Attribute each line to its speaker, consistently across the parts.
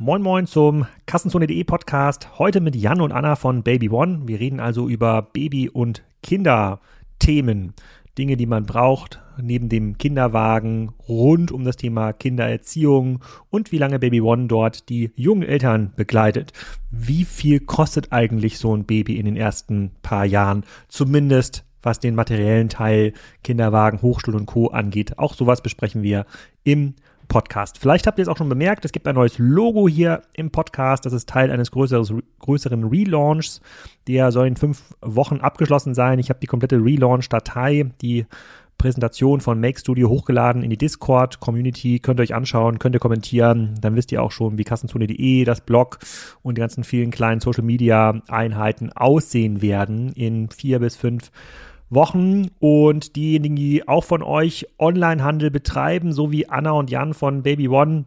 Speaker 1: Moin Moin zum Kassenzone.de Podcast. Heute mit Jan und Anna von Baby One. Wir reden also über Baby- und Kinderthemen. Dinge, die man braucht, neben dem Kinderwagen, rund um das Thema Kindererziehung und wie lange Baby One dort die jungen Eltern begleitet. Wie viel kostet eigentlich so ein Baby in den ersten paar Jahren? Zumindest was den materiellen Teil Kinderwagen, Hochschule und Co. angeht. Auch sowas besprechen wir im Podcast. Vielleicht habt ihr es auch schon bemerkt, es gibt ein neues Logo hier im Podcast. Das ist Teil eines größeres, größeren Relaunchs. Der soll in fünf Wochen abgeschlossen sein. Ich habe die komplette Relaunch-Datei, die Präsentation von Make Studio hochgeladen in die Discord-Community. Könnt ihr euch anschauen, könnt ihr kommentieren. Dann wisst ihr auch schon, wie Kassenzone.de, das Blog und die ganzen vielen kleinen Social-Media-Einheiten aussehen werden in vier bis fünf Wochen. Und diejenigen, die auch von euch Onlinehandel betreiben, so wie Anna und Jan von Baby One,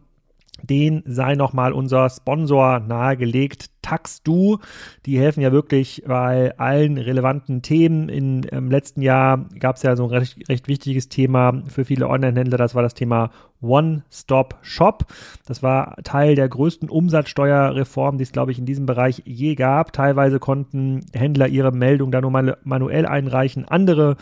Speaker 1: den sei nochmal unser Sponsor nahegelegt, TaxDo. Die helfen ja wirklich bei allen relevanten Themen. In, Im letzten Jahr gab es ja so ein recht, recht wichtiges Thema für viele Online-Händler. Das war das Thema One-Stop-Shop. Das war Teil der größten Umsatzsteuerreform, die es, glaube ich, in diesem Bereich je gab. Teilweise konnten Händler ihre Meldung da nur manuell einreichen. Andere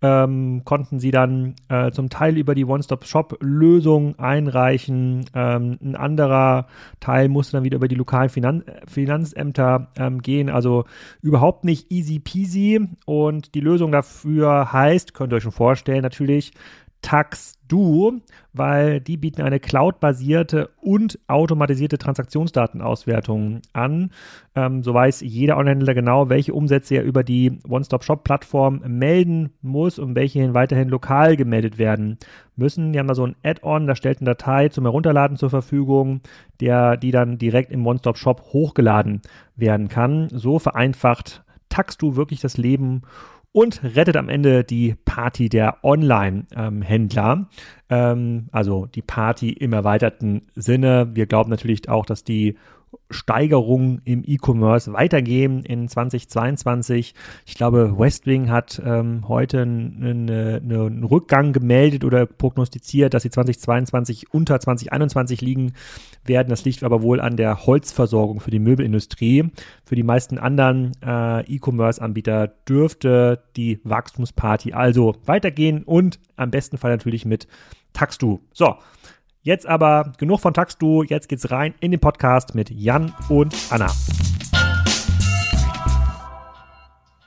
Speaker 1: ähm, konnten sie dann äh, zum Teil über die One-Stop-Shop-Lösung einreichen. Ähm, ein anderer Teil musste dann wieder über die lokalen Finan Finanzämter ähm, gehen. Also überhaupt nicht easy peasy. Und die Lösung dafür heißt, könnt ihr euch schon vorstellen, natürlich TaxDo, weil die bieten eine cloud-basierte und automatisierte Transaktionsdatenauswertung an. Ähm, so weiß jeder Onlinehändler genau, welche Umsätze er über die One-Stop-Shop-Plattform melden muss und welche weiterhin lokal gemeldet werden müssen. Die haben da so ein Add-on, da stellt eine Datei zum Herunterladen zur Verfügung, der, die dann direkt im One-Stop-Shop hochgeladen werden kann. So vereinfacht TaxDo wirklich das Leben und rettet am Ende die Party der Online-Händler. Ähm, also die Party im erweiterten Sinne. Wir glauben natürlich auch, dass die Steigerungen im E-Commerce weitergehen in 2022. Ich glaube, Westwing hat ähm, heute einen, einen Rückgang gemeldet oder prognostiziert, dass sie 2022 unter 2021 liegen werden. Das liegt aber wohl an der Holzversorgung für die Möbelindustrie. Für die meisten anderen äh, E-Commerce-Anbieter dürfte die Wachstumsparty also weitergehen und am besten Fall natürlich mit Taxdu. So, Jetzt aber genug von Taxdu, jetzt geht's rein in den Podcast mit Jan und Anna.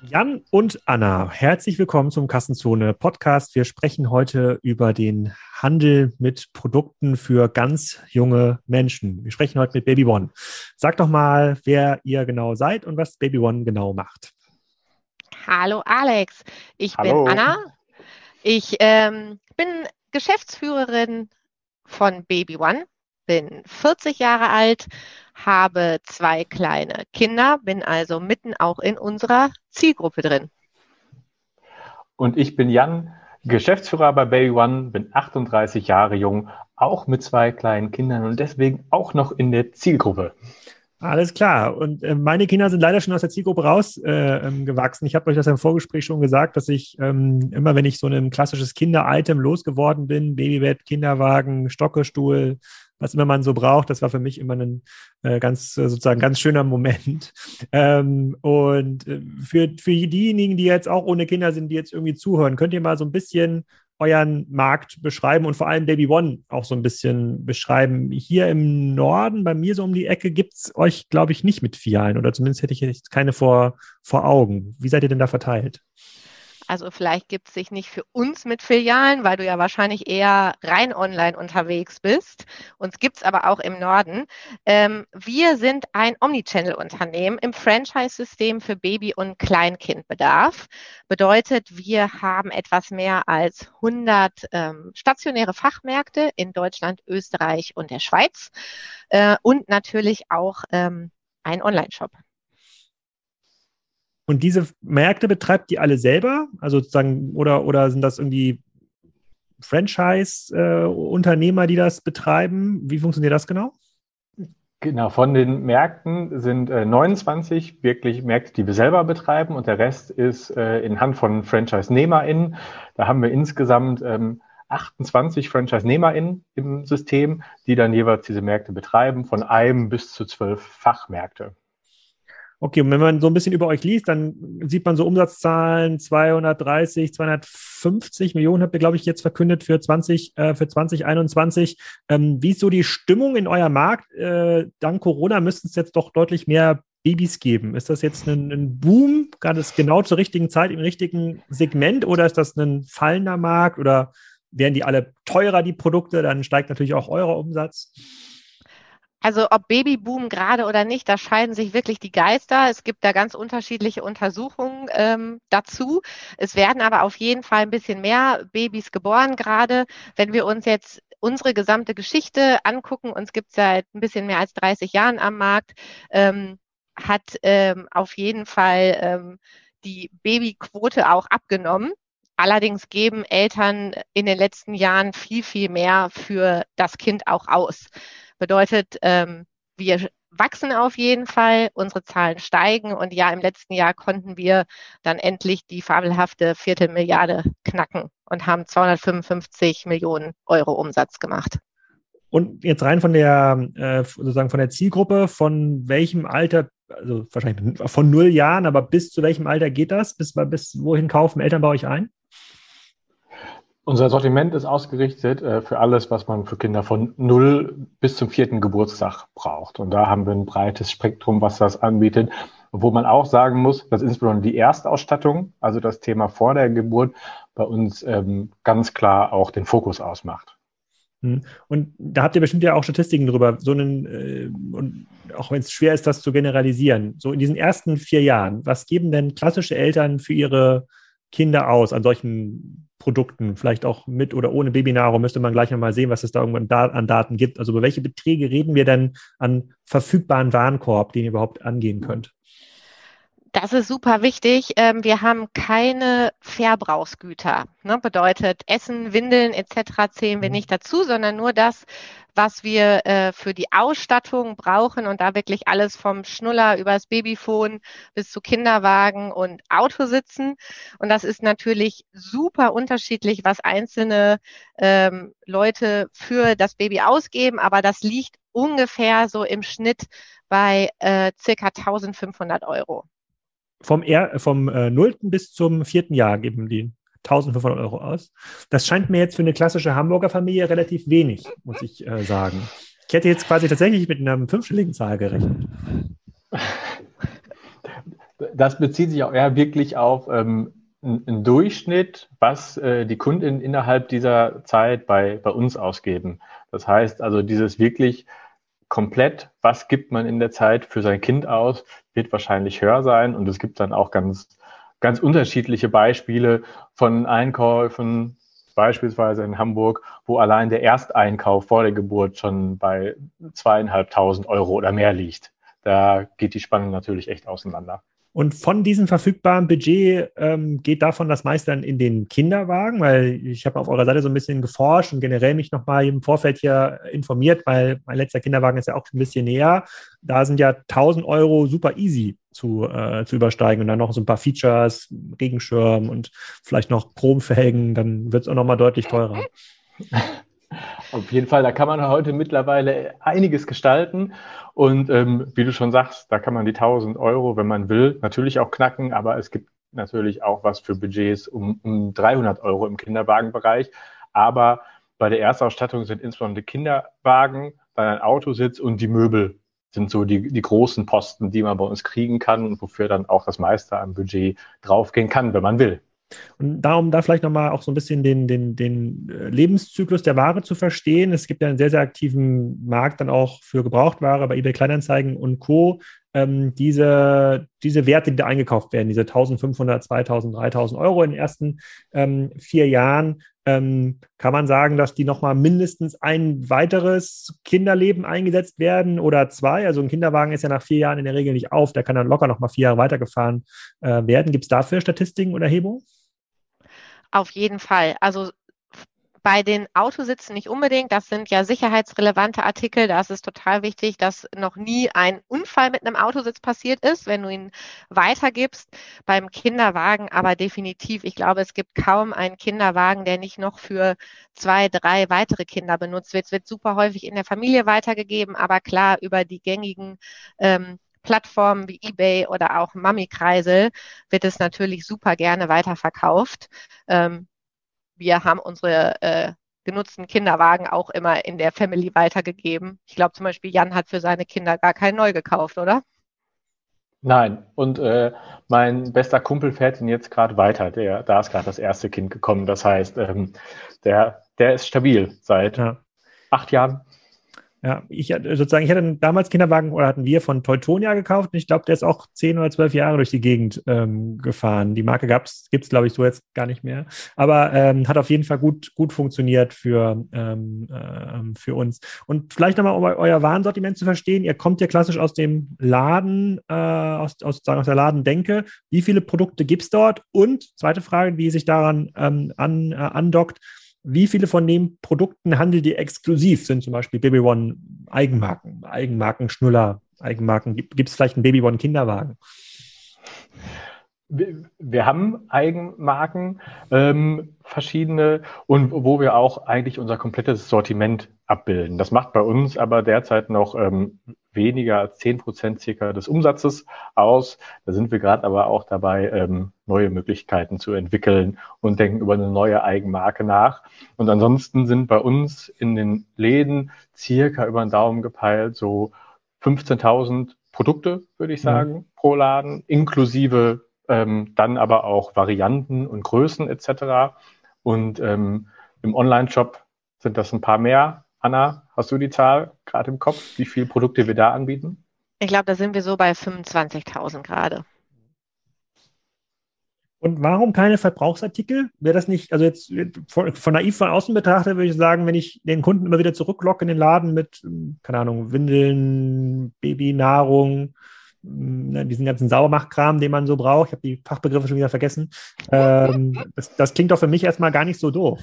Speaker 1: Jan und Anna, herzlich willkommen zum Kassenzone Podcast. Wir sprechen heute über den Handel mit Produkten für ganz junge Menschen. Wir sprechen heute mit Baby One. Sag doch mal, wer ihr genau seid und was Baby One genau macht.
Speaker 2: Hallo Alex, ich Hallo. bin Anna. Ich ähm, bin Geschäftsführerin von Baby One, bin 40 Jahre alt, habe zwei kleine Kinder, bin also mitten auch in unserer Zielgruppe drin.
Speaker 3: Und ich bin Jan, Geschäftsführer bei Baby One, bin 38 Jahre jung, auch mit zwei kleinen Kindern und deswegen auch noch in der Zielgruppe.
Speaker 1: Alles klar. Und äh, meine Kinder sind leider schon aus der Zielgruppe rausgewachsen. Äh, ähm, ich habe euch das im Vorgespräch schon gesagt, dass ich ähm, immer, wenn ich so ein klassisches Kinder-Item losgeworden bin, Babybett, Kinderwagen, Stockestuhl, was immer man so braucht, das war für mich immer ein äh, ganz äh, sozusagen ganz schöner Moment. Ähm, und äh, für, für diejenigen, die jetzt auch ohne Kinder sind, die jetzt irgendwie zuhören, könnt ihr mal so ein bisschen euren Markt beschreiben und vor allem Baby One auch so ein bisschen beschreiben. Hier im Norden, bei mir so um die Ecke, gibt es euch, glaube ich, nicht mit Filialen oder zumindest hätte ich jetzt keine vor, vor Augen. Wie seid ihr denn da verteilt?
Speaker 2: Also vielleicht gibt es sich nicht für uns mit Filialen, weil du ja wahrscheinlich eher rein online unterwegs bist. Uns gibt es aber auch im Norden. Ähm, wir sind ein Omnichannel-Unternehmen im Franchise-System für Baby- und Kleinkindbedarf. Bedeutet, wir haben etwas mehr als 100 ähm, stationäre Fachmärkte in Deutschland, Österreich und der Schweiz äh, und natürlich auch ähm, ein Online-Shop.
Speaker 1: Und diese Märkte betreibt die alle selber? Also sozusagen, oder, oder sind das irgendwie Franchise-Unternehmer, die das betreiben? Wie funktioniert das genau?
Speaker 3: Genau, von den Märkten sind äh, 29 wirklich Märkte, die wir selber betreiben und der Rest ist äh, in Hand von Franchise-NehmerInnen. Da haben wir insgesamt ähm, 28 Franchise-NehmerInnen im System, die dann jeweils diese Märkte betreiben, von einem bis zu zwölf Fachmärkte.
Speaker 1: Okay, und wenn man so ein bisschen über euch liest, dann sieht man so Umsatzzahlen 230, 250 Millionen habt ihr, glaube ich, jetzt verkündet für 20, äh, für 2021. Ähm, wie ist so die Stimmung in euer Markt? Äh, dank Corona müssten es jetzt doch deutlich mehr Babys geben. Ist das jetzt ein, ein Boom, gerade genau zur richtigen Zeit im richtigen Segment oder ist das ein fallender Markt oder werden die alle teurer, die Produkte? Dann steigt natürlich auch euer Umsatz.
Speaker 2: Also ob Babyboom gerade oder nicht, da scheiden sich wirklich die Geister. Es gibt da ganz unterschiedliche Untersuchungen ähm, dazu. Es werden aber auf jeden Fall ein bisschen mehr Babys geboren gerade. Wenn wir uns jetzt unsere gesamte Geschichte angucken, uns gibt es seit ein bisschen mehr als 30 Jahren am Markt, ähm, hat ähm, auf jeden Fall ähm, die Babyquote auch abgenommen. Allerdings geben Eltern in den letzten Jahren viel, viel mehr für das Kind auch aus. Bedeutet, ähm, wir wachsen auf jeden Fall, unsere Zahlen steigen und ja, im letzten Jahr konnten wir dann endlich die fabelhafte Viertelmilliarde knacken und haben 255 Millionen Euro Umsatz gemacht.
Speaker 1: Und jetzt rein von der äh, sozusagen von der Zielgruppe, von welchem Alter, also wahrscheinlich von null Jahren, aber bis zu welchem Alter geht das? Bis, bis wohin kaufen Eltern bei euch ein?
Speaker 3: Unser Sortiment ist ausgerichtet äh, für alles, was man für Kinder von null bis zum vierten Geburtstag braucht. Und da haben wir ein breites Spektrum, was das anbietet. Wo man auch sagen muss, dass insbesondere die Erstausstattung, also das Thema vor der Geburt, bei uns ähm, ganz klar auch den Fokus ausmacht.
Speaker 1: Hm. Und da habt ihr bestimmt ja auch Statistiken drüber, so einen, äh, und auch wenn es schwer ist, das zu generalisieren. So in diesen ersten vier Jahren, was geben denn klassische Eltern für ihre Kinder aus an solchen Produkten, vielleicht auch mit oder ohne Babynahrung, müsste man gleich nochmal sehen, was es da irgendwann da an Daten gibt. Also über welche Beträge reden wir denn an verfügbaren Warenkorb, den ihr überhaupt angehen könnt?
Speaker 2: Das ist super wichtig. Ähm, wir haben keine Verbrauchsgüter. Ne? Bedeutet, Essen, Windeln etc. zählen wir mhm. nicht dazu, sondern nur das, was wir äh, für die Ausstattung brauchen und da wirklich alles vom Schnuller über das Babyphone bis zu Kinderwagen und Autositzen. Und das ist natürlich super unterschiedlich, was einzelne ähm, Leute für das Baby ausgeben, aber das liegt ungefähr so im Schnitt bei äh, circa 1500 Euro
Speaker 1: vom, er vom äh, 0. bis zum 4. Jahr geben die 1500 Euro aus. Das scheint mir jetzt für eine klassische Hamburger Familie relativ wenig, muss ich äh, sagen. Ich hätte jetzt quasi tatsächlich mit einer fünfstelligen Zahl gerechnet.
Speaker 3: Das bezieht sich auch eher wirklich auf ähm, einen Durchschnitt, was äh, die Kunden innerhalb dieser Zeit bei, bei uns ausgeben. Das heißt also, dieses wirklich komplett, was gibt man in der Zeit für sein Kind aus, wird wahrscheinlich höher sein. Und es gibt dann auch ganz, ganz unterschiedliche Beispiele von Einkäufen, beispielsweise in Hamburg, wo allein der Ersteinkauf vor der Geburt schon bei zweieinhalbtausend Euro oder mehr liegt. Da geht die Spannung natürlich echt auseinander.
Speaker 1: Und von diesem verfügbaren Budget ähm, geht davon das meiste dann in den Kinderwagen, weil ich habe auf eurer Seite so ein bisschen geforscht und generell mich nochmal im Vorfeld hier informiert, weil mein letzter Kinderwagen ist ja auch ein bisschen näher. Da sind ja 1000 Euro super easy zu, äh, zu übersteigen und dann noch so ein paar Features, Regenschirm und vielleicht noch Chromfelgen, dann wird es auch nochmal deutlich teurer.
Speaker 3: Auf jeden Fall, da kann man heute mittlerweile einiges gestalten. Und ähm, wie du schon sagst, da kann man die 1000 Euro, wenn man will, natürlich auch knacken. Aber es gibt natürlich auch was für Budgets um, um 300 Euro im Kinderwagenbereich. Aber bei der Erstausstattung sind insbesondere Kinderwagen, dann ein Autositz und die Möbel sind so die, die großen Posten, die man bei uns kriegen kann und wofür dann auch das meiste am Budget draufgehen kann, wenn man will.
Speaker 1: Und darum da vielleicht nochmal auch so ein bisschen den, den, den äh, Lebenszyklus der Ware zu verstehen. Es gibt ja einen sehr, sehr aktiven Markt dann auch für Gebrauchtware bei eBay Kleinanzeigen und Co. Ähm, diese, diese Werte, die da eingekauft werden, diese 1500, 2000, 3000 Euro in den ersten ähm, vier Jahren, ähm, kann man sagen, dass die nochmal mindestens ein weiteres Kinderleben eingesetzt werden oder zwei. Also ein Kinderwagen ist ja nach vier Jahren in der Regel nicht auf, der kann dann locker nochmal vier Jahre weitergefahren äh, werden. Gibt es dafür Statistiken oder Erhebungen?
Speaker 2: Auf jeden Fall. Also Bei den Autositzen nicht unbedingt. Das sind ja sicherheitsrelevante Artikel. Da ist es total wichtig, dass noch nie ein Unfall mit einem Autositz passiert ist, wenn du ihn weitergibst. Beim Kinderwagen aber definitiv. Ich glaube, es gibt kaum einen Kinderwagen, der nicht noch für zwei, drei weitere Kinder benutzt wird. Es wird super häufig in der Familie weitergegeben, aber klar über die gängigen ähm, Plattformen wie eBay oder auch Mami-Kreisel wird es natürlich super gerne weiterverkauft. Ähm, wir haben unsere äh, genutzten Kinderwagen auch immer in der Family weitergegeben. Ich glaube zum Beispiel, Jan hat für seine Kinder gar keinen neu gekauft, oder?
Speaker 3: Nein, und äh, mein bester Kumpel fährt ihn jetzt gerade weiter. Der, da ist gerade das erste Kind gekommen. Das heißt, ähm, der, der ist stabil seit ja. acht Jahren.
Speaker 1: Ja, ich sozusagen, ich hatte damals Kinderwagen oder hatten wir von Teutonia gekauft und ich glaube, der ist auch zehn oder zwölf Jahre durch die Gegend ähm, gefahren. Die Marke gab's, gibt's glaube ich so jetzt gar nicht mehr, aber ähm, hat auf jeden Fall gut gut funktioniert für ähm, äh, für uns. Und vielleicht nochmal, um euer Warensortiment zu verstehen, ihr kommt ja klassisch aus dem Laden, äh, aus, aus, sozusagen aus der Ladendenke. Wie viele Produkte gibt's dort? Und zweite Frage, wie sich daran ähm, an, äh, andockt wie viele von den Produkten handelt ihr exklusiv? Sind zum Beispiel Baby One Eigenmarken, Eigenmarken Schnuller, Eigenmarken? Gibt es vielleicht einen Baby One Kinderwagen?
Speaker 3: Wir haben Eigenmarken, ähm, verschiedene, und wo wir auch eigentlich unser komplettes Sortiment abbilden. Das macht bei uns aber derzeit noch ähm, weniger als zehn Prozent circa des Umsatzes aus. Da sind wir gerade aber auch dabei, ähm, neue Möglichkeiten zu entwickeln und denken über eine neue Eigenmarke nach. Und ansonsten sind bei uns in den Läden circa über den Daumen gepeilt so 15.000 Produkte, würde ich sagen, ja. pro Laden, inklusive ähm, dann aber auch Varianten und Größen etc. Und ähm, im Online-Shop sind das ein paar mehr. Anna, hast du die Zahl gerade im Kopf, wie viele Produkte wir da anbieten?
Speaker 2: Ich glaube, da sind wir so bei 25.000 gerade.
Speaker 1: Und warum keine Verbrauchsartikel? Wäre das nicht, also jetzt von, von, naiv von außen betrachtet, würde ich sagen, wenn ich den Kunden immer wieder zurücklocke in den Laden mit, keine Ahnung, Windeln, Babynahrung, Ne, diesen ganzen Sauermachkram, den man so braucht. Ich habe die Fachbegriffe schon wieder vergessen. Ähm, das, das klingt doch für mich erstmal gar nicht so doof.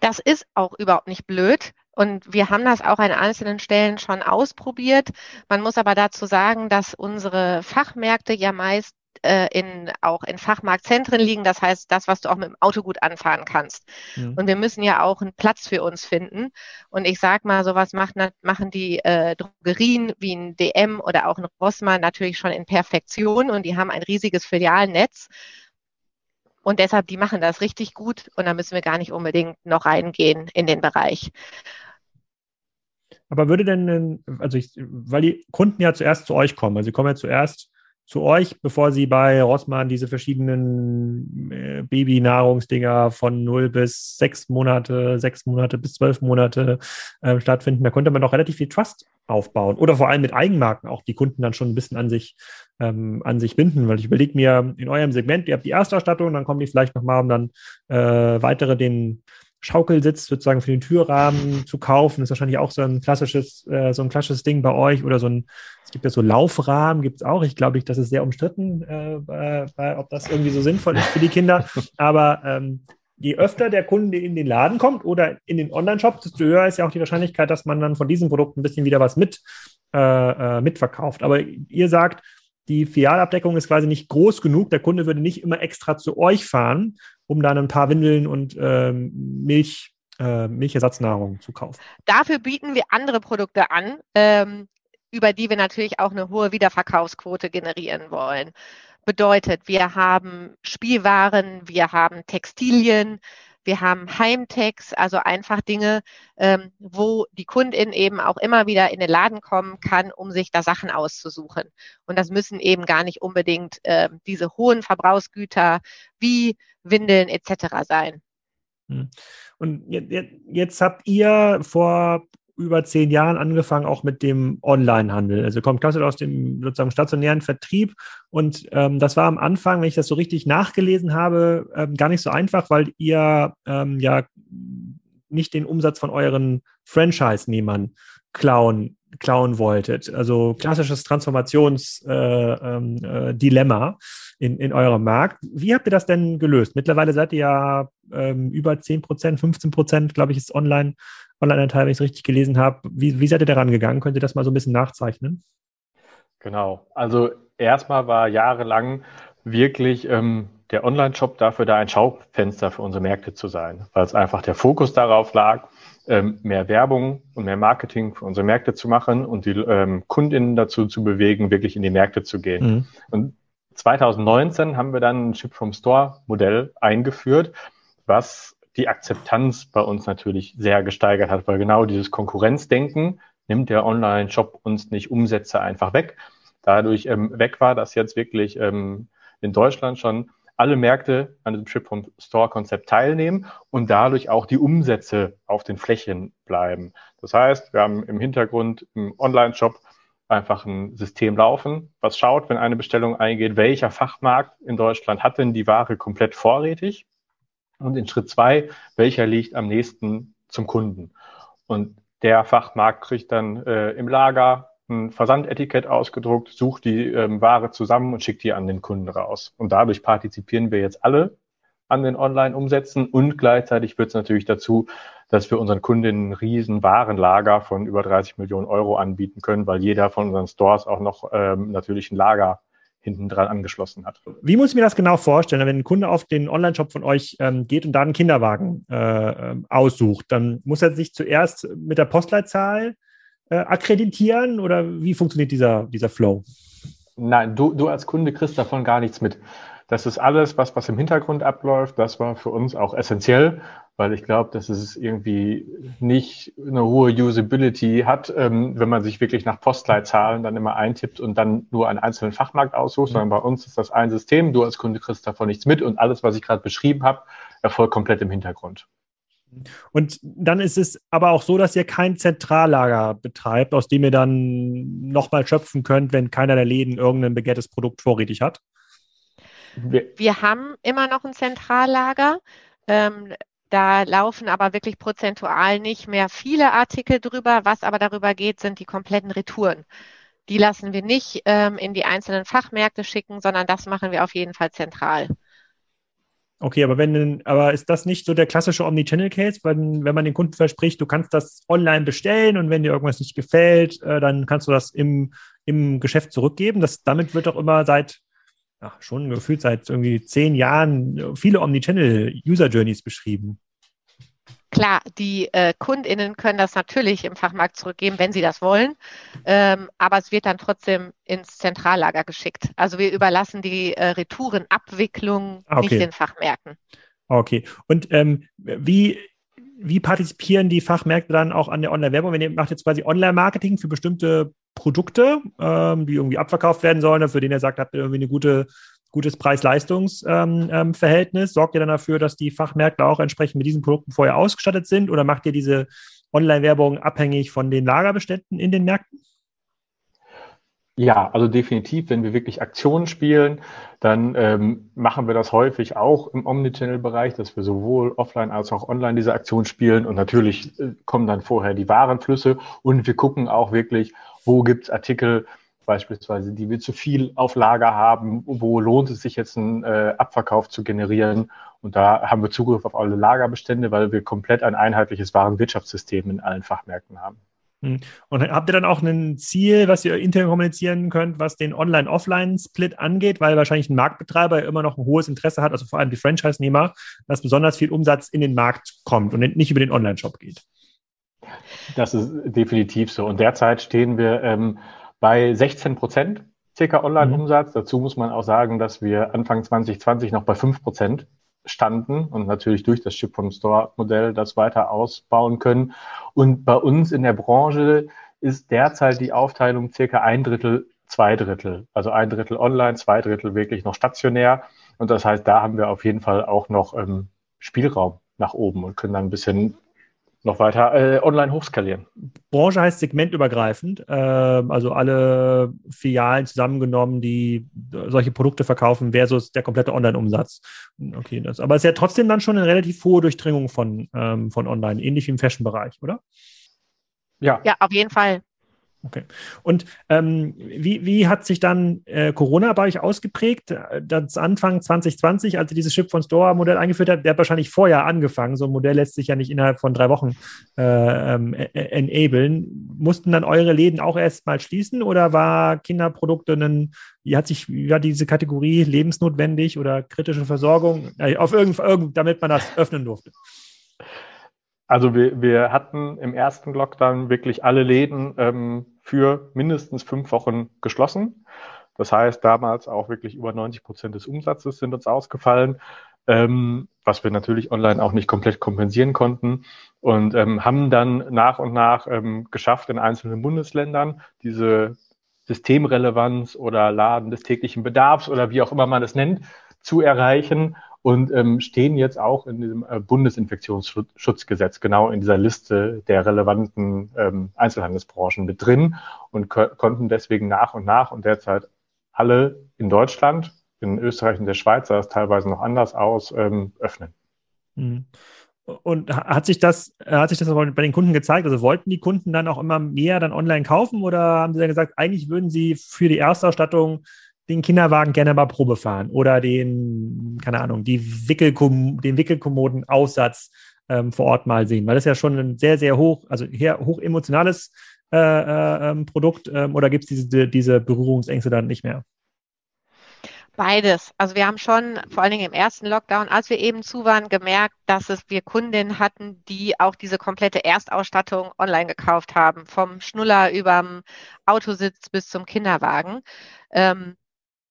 Speaker 2: Das ist auch überhaupt nicht blöd. Und wir haben das auch an einzelnen Stellen schon ausprobiert. Man muss aber dazu sagen, dass unsere Fachmärkte ja meist äh, in, auch in Fachmarktzentren liegen. Das heißt, das, was du auch mit dem Auto gut anfahren kannst. Mhm. Und wir müssen ja auch einen Platz für uns finden. Und ich sag mal, sowas macht, machen die äh, Drogerien wie ein DM oder auch ein Rossmann natürlich schon in Perfektion und die haben ein riesiges Filialnetz. Und deshalb, die machen das richtig gut und da müssen wir gar nicht unbedingt noch reingehen in den Bereich.
Speaker 1: Aber würde denn, also ich, weil die Kunden ja zuerst zu euch kommen, also sie kommen ja zuerst zu euch, bevor sie bei Rossmann diese verschiedenen äh, Babynahrungsdinger von 0 bis 6 Monate, 6 Monate bis 12 Monate äh, stattfinden. Da konnte man doch relativ viel Trust aufbauen oder vor allem mit Eigenmarken auch die Kunden dann schon ein bisschen an sich, ähm, an sich binden, weil ich überlege mir in eurem Segment, ihr habt die Erstausstattung, dann kommen die vielleicht nochmal, um dann äh, weitere den Schaukelsitz sozusagen für den Türrahmen zu kaufen. Das ist wahrscheinlich auch so ein klassisches, äh, so ein klassisches Ding bei euch oder so ein, es gibt ja so Laufrahmen, gibt es auch. Ich glaube, das ist sehr umstritten, äh, bei, ob das irgendwie so sinnvoll ist für die Kinder. Aber ähm, je öfter der Kunde in den Laden kommt oder in den Online-Shop, desto höher ist ja auch die Wahrscheinlichkeit, dass man dann von diesem Produkt ein bisschen wieder was mit, äh, äh mitverkauft. Aber ihr sagt, die Filialabdeckung ist quasi nicht groß genug. Der Kunde würde nicht immer extra zu euch fahren, um dann ein paar Windeln und ähm, Milch, äh, Milchersatznahrung zu kaufen.
Speaker 2: Dafür bieten wir andere Produkte an, ähm, über die wir natürlich auch eine hohe Wiederverkaufsquote generieren wollen. Bedeutet, wir haben Spielwaren, wir haben Textilien, wir haben Heimtext, also einfach Dinge, ähm, wo die Kundin eben auch immer wieder in den Laden kommen kann, um sich da Sachen auszusuchen. Und das müssen eben gar nicht unbedingt äh, diese hohen Verbrauchsgüter wie Windeln etc. sein.
Speaker 1: Hm. Und jetzt habt ihr vor über zehn Jahren angefangen, auch mit dem Onlinehandel. Also kommt klassisch aus dem sozusagen stationären Vertrieb. Und ähm, das war am Anfang, wenn ich das so richtig nachgelesen habe, ähm, gar nicht so einfach, weil ihr ähm, ja nicht den Umsatz von euren Franchise-Nehmern klauen klauen wolltet. Also klassisches Transformationsdilemma äh, ähm, äh, in, in eurem Markt. Wie habt ihr das denn gelöst? Mittlerweile seid ihr ja ähm, über 10 Prozent, 15 Prozent, glaube ich, ist online, Online-Anteil, wenn ich es richtig gelesen habe. Wie, wie seid ihr daran gegangen? Könnt ihr das mal so ein bisschen nachzeichnen?
Speaker 3: Genau. Also erstmal war jahrelang wirklich ähm, der Online-Shop dafür da, ein Schaufenster für unsere Märkte zu sein, weil es einfach der Fokus darauf lag, ähm, mehr Werbung und mehr Marketing für unsere Märkte zu machen und die ähm, Kundinnen dazu zu bewegen, wirklich in die Märkte zu gehen. Mhm. Und 2019 haben wir dann ein Ship from Store Modell eingeführt, was die Akzeptanz bei uns natürlich sehr gesteigert hat, weil genau dieses Konkurrenzdenken nimmt der Online-Shop uns nicht Umsätze einfach weg. Dadurch ähm, weg war, dass jetzt wirklich ähm, in Deutschland schon alle Märkte an diesem Ship from Store Konzept teilnehmen und dadurch auch die Umsätze auf den Flächen bleiben. Das heißt, wir haben im Hintergrund im Online-Shop einfach ein System laufen, was schaut, wenn eine Bestellung eingeht, welcher Fachmarkt in Deutschland hat denn die Ware komplett vorrätig? Und in Schritt zwei, welcher liegt am nächsten zum Kunden? Und der Fachmarkt kriegt dann äh, im Lager ein Versandetikett ausgedruckt, sucht die ähm, Ware zusammen und schickt die an den Kunden raus. Und dadurch partizipieren wir jetzt alle an den Online-Umsätzen und gleichzeitig führt es natürlich dazu, dass wir unseren Kundinnen ein riesen Warenlager von über 30 Millionen Euro anbieten können, weil jeder von unseren Stores auch noch ähm, natürlich ein Lager hinten dran angeschlossen hat.
Speaker 1: Wie muss ich mir das genau vorstellen? Wenn ein Kunde auf den Online-Shop von euch ähm, geht und da einen Kinderwagen äh, ähm, aussucht, dann muss er sich zuerst mit der Postleitzahl äh, akkreditieren oder wie funktioniert dieser, dieser Flow?
Speaker 3: Nein, du, du als Kunde kriegst davon gar nichts mit. Das ist alles, was, was im Hintergrund abläuft. Das war für uns auch essentiell, weil ich glaube, dass es irgendwie nicht eine hohe Usability hat, ähm, wenn man sich wirklich nach Postleitzahlen dann immer eintippt und dann nur einen einzelnen Fachmarkt aussucht, mhm. sondern bei uns ist das ein System. Du als Kunde kriegst davon nichts mit und alles, was ich gerade beschrieben habe, erfolgt komplett im Hintergrund.
Speaker 1: Und dann ist es aber auch so, dass ihr kein Zentrallager betreibt, aus dem ihr dann nochmal schöpfen könnt, wenn keiner der Läden irgendein begehrtes Produkt vorrätig hat.
Speaker 2: Wir, Wir haben immer noch ein Zentrallager. Ähm, da laufen aber wirklich prozentual nicht mehr viele Artikel drüber. Was aber darüber geht, sind die kompletten Retouren. Die lassen wir nicht ähm, in die einzelnen Fachmärkte schicken, sondern das machen wir auf jeden Fall zentral.
Speaker 1: Okay, aber wenn, aber ist das nicht so der klassische Omnichannel-Case, wenn, wenn man den Kunden verspricht, du kannst das online bestellen und wenn dir irgendwas nicht gefällt, äh, dann kannst du das im, im Geschäft zurückgeben. Das, damit wird doch immer seit, ja, schon gefühlt seit irgendwie zehn Jahren viele Omnichannel-User-Journeys beschrieben.
Speaker 2: Klar, die äh, KundInnen können das natürlich im Fachmarkt zurückgeben, wenn sie das wollen, ähm, aber es wird dann trotzdem ins Zentrallager geschickt. Also wir überlassen die äh, Retourenabwicklung ah, okay. nicht den Fachmärkten.
Speaker 1: Okay. Und ähm, wie, wie partizipieren die Fachmärkte dann auch an der Online-Werbung? Wenn ihr macht jetzt quasi Online-Marketing für bestimmte Produkte, ähm, die irgendwie abverkauft werden sollen, für den ihr sagt, habt ihr irgendwie eine gute gutes Preis-Leistungs-Verhältnis? Ähm, ähm, Sorgt ihr dann dafür, dass die Fachmärkte auch entsprechend mit diesen Produkten vorher ausgestattet sind oder macht ihr diese Online-Werbung abhängig von den Lagerbeständen in den Märkten?
Speaker 3: Ja, also definitiv, wenn wir wirklich Aktionen spielen, dann ähm, machen wir das häufig auch im Omnichannel-Bereich, dass wir sowohl offline als auch online diese Aktion spielen und natürlich äh, kommen dann vorher die Warenflüsse und wir gucken auch wirklich, wo gibt es Artikel, beispielsweise, die wir zu viel auf Lager haben, wo lohnt es sich jetzt einen äh, Abverkauf zu generieren. Und da haben wir Zugriff auf alle Lagerbestände, weil wir komplett ein einheitliches Warenwirtschaftssystem in allen Fachmärkten haben.
Speaker 1: Hm. Und habt ihr dann auch ein Ziel, was ihr intern kommunizieren könnt, was den Online-Offline-Split angeht, weil wahrscheinlich ein Marktbetreiber immer noch ein hohes Interesse hat, also vor allem die Franchise-Nehmer, dass besonders viel Umsatz in den Markt kommt und nicht über den Online-Shop geht?
Speaker 3: Das ist definitiv so. Und derzeit stehen wir ähm, bei 16 Prozent circa Online-Umsatz. Mhm. Dazu muss man auch sagen, dass wir Anfang 2020 noch bei 5 Prozent standen und natürlich durch das Ship from Store Modell das weiter ausbauen können. Und bei uns in der Branche ist derzeit die Aufteilung circa ein Drittel, zwei Drittel. Also ein Drittel online, zwei Drittel wirklich noch stationär. Und das heißt, da haben wir auf jeden Fall auch noch ähm, Spielraum nach oben und können dann ein bisschen noch weiter äh, online hochskalieren.
Speaker 1: Branche heißt segmentübergreifend, äh, also alle Filialen zusammengenommen, die solche Produkte verkaufen, versus der komplette Online-Umsatz. Okay, das, aber es ist ja trotzdem dann schon eine relativ hohe Durchdringung von, ähm, von Online, ähnlich wie im Fashion-Bereich, oder?
Speaker 2: Ja. Ja, auf jeden Fall.
Speaker 1: Okay. Und ähm, wie, wie hat sich dann äh, Corona bei euch ausgeprägt? Das Anfang 2020, als ihr dieses Ship von Store-Modell eingeführt habt, der hat wahrscheinlich vorher angefangen. So ein Modell lässt sich ja nicht innerhalb von drei Wochen äh, ähm, e, e, enablen. Mussten dann eure Läden auch erst mal schließen oder war Kinderprodukte ein, wie hat sich, wie diese Kategorie lebensnotwendig oder kritische Versorgung äh, auf irgend, irgend, damit man das öffnen durfte?
Speaker 3: Also wir, wir hatten im ersten Lockdown wirklich alle Läden ähm, für mindestens fünf Wochen geschlossen. Das heißt, damals auch wirklich über 90 Prozent des Umsatzes sind uns ausgefallen, ähm, was wir natürlich online auch nicht komplett kompensieren konnten und ähm, haben dann nach und nach ähm, geschafft, in einzelnen Bundesländern diese Systemrelevanz oder Laden des täglichen Bedarfs oder wie auch immer man es nennt, zu erreichen und ähm, stehen jetzt auch in diesem äh, Bundesinfektionsschutzgesetz genau in dieser Liste der relevanten ähm, Einzelhandelsbranchen mit drin und konnten deswegen nach und nach und derzeit alle in Deutschland, in Österreich und der Schweiz sah es teilweise noch anders aus, ähm, öffnen.
Speaker 1: Mhm. Und hat sich das, hat sich das bei den Kunden gezeigt? Also wollten die Kunden dann auch immer mehr dann online kaufen oder haben sie dann gesagt, eigentlich würden sie für die Erstausstattung den Kinderwagen gerne mal Probe fahren oder den, keine Ahnung, die Wickelkom den Wickelkommoden-Aussatz ähm, vor Ort mal sehen, weil das ja schon ein sehr, sehr hoch, also her, hoch emotionales äh, äh, ähm, Produkt ähm, oder gibt es diese, diese Berührungsängste dann nicht mehr?
Speaker 2: Beides. Also wir haben schon vor allen Dingen im ersten Lockdown, als wir eben zu waren, gemerkt, dass es wir Kundinnen hatten, die auch diese komplette Erstausstattung online gekauft haben, vom Schnuller überm Autositz bis zum Kinderwagen. Ähm,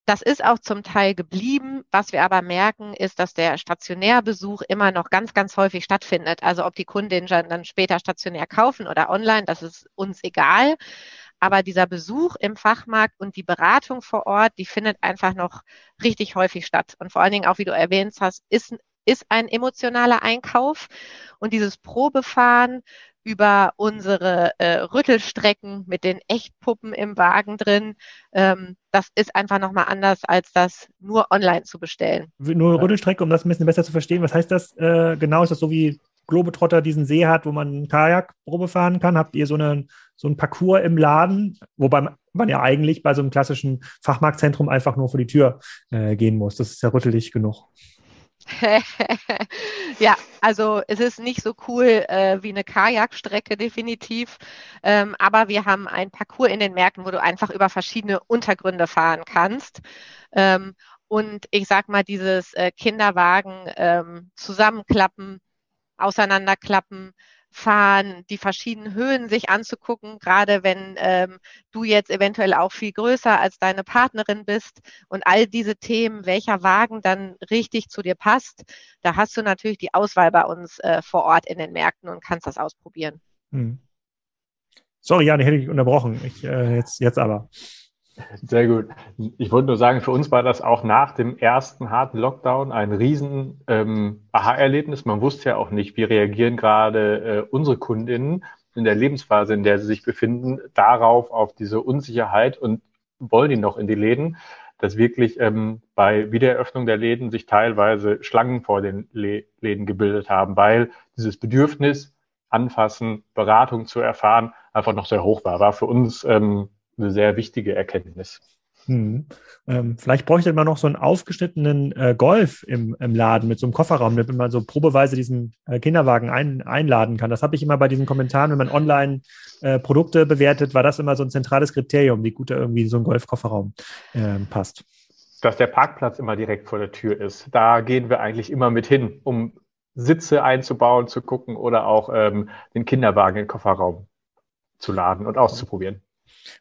Speaker 2: das ist auch zum Teil geblieben. Was wir aber merken, ist, dass der Stationärbesuch immer noch ganz, ganz häufig stattfindet. Also ob die Kundinnen dann später stationär kaufen oder online, das ist uns egal. Aber dieser Besuch im Fachmarkt und die Beratung vor Ort, die findet einfach noch richtig häufig statt. Und vor allen Dingen auch, wie du erwähnt hast, ist, ist ein emotionaler Einkauf. Und dieses Probefahren über unsere äh, Rüttelstrecken mit den Echtpuppen im Wagen drin. Ähm, das ist einfach nochmal anders, als das nur online zu bestellen.
Speaker 1: Nur Rüttelstrecke, um das ein bisschen besser zu verstehen. Was heißt das äh, genau? Ist das so wie Globetrotter diesen See hat, wo man Kajakprobe fahren kann? Habt ihr so, eine, so ein Parcours im Laden, wobei man ja eigentlich bei so einem klassischen Fachmarktzentrum einfach nur vor die Tür äh, gehen muss? Das ist ja rüttelig genug.
Speaker 2: ja, also es ist nicht so cool äh, wie eine Kajakstrecke definitiv, ähm, aber wir haben ein Parcours in den Märkten, wo du einfach über verschiedene Untergründe fahren kannst. Ähm, und ich sag mal, dieses äh, Kinderwagen ähm, zusammenklappen, auseinanderklappen, fahren, die verschiedenen Höhen sich anzugucken, gerade wenn ähm, du jetzt eventuell auch viel größer als deine Partnerin bist und all diese Themen, welcher Wagen dann richtig zu dir passt, da hast du natürlich die Auswahl bei uns äh, vor Ort in den Märkten und kannst das ausprobieren. Hm.
Speaker 1: Sorry, Jan, ich hätte dich unterbrochen. Ich, äh, jetzt, jetzt aber.
Speaker 3: Sehr gut. Ich wollte nur sagen, für uns war das auch nach dem ersten harten Lockdown ein riesen ähm, Aha-Erlebnis. Man wusste ja auch nicht, wie reagieren gerade äh, unsere Kundinnen in der Lebensphase, in der sie sich befinden, darauf, auf diese Unsicherheit und wollen die noch in die Läden, dass wirklich ähm, bei Wiedereröffnung der Läden sich teilweise Schlangen vor den Läden gebildet haben, weil dieses Bedürfnis, anfassen, Beratung zu erfahren, einfach noch sehr hoch war. War für uns ähm, eine sehr wichtige Erkenntnis.
Speaker 1: Hm. Ähm, vielleicht bräuchte man noch so einen aufgeschnittenen äh, Golf im, im, Laden mit so einem Kofferraum, damit man so probeweise diesen äh, Kinderwagen ein, einladen kann. Das habe ich immer bei diesen Kommentaren, wenn man online äh, Produkte bewertet, war das immer so ein zentrales Kriterium, wie gut da irgendwie so ein Golfkofferraum ähm, passt.
Speaker 3: Dass der Parkplatz immer direkt vor der Tür ist. Da gehen wir eigentlich immer mit hin, um Sitze einzubauen, zu gucken oder auch ähm, den Kinderwagen in den Kofferraum zu laden und auszuprobieren.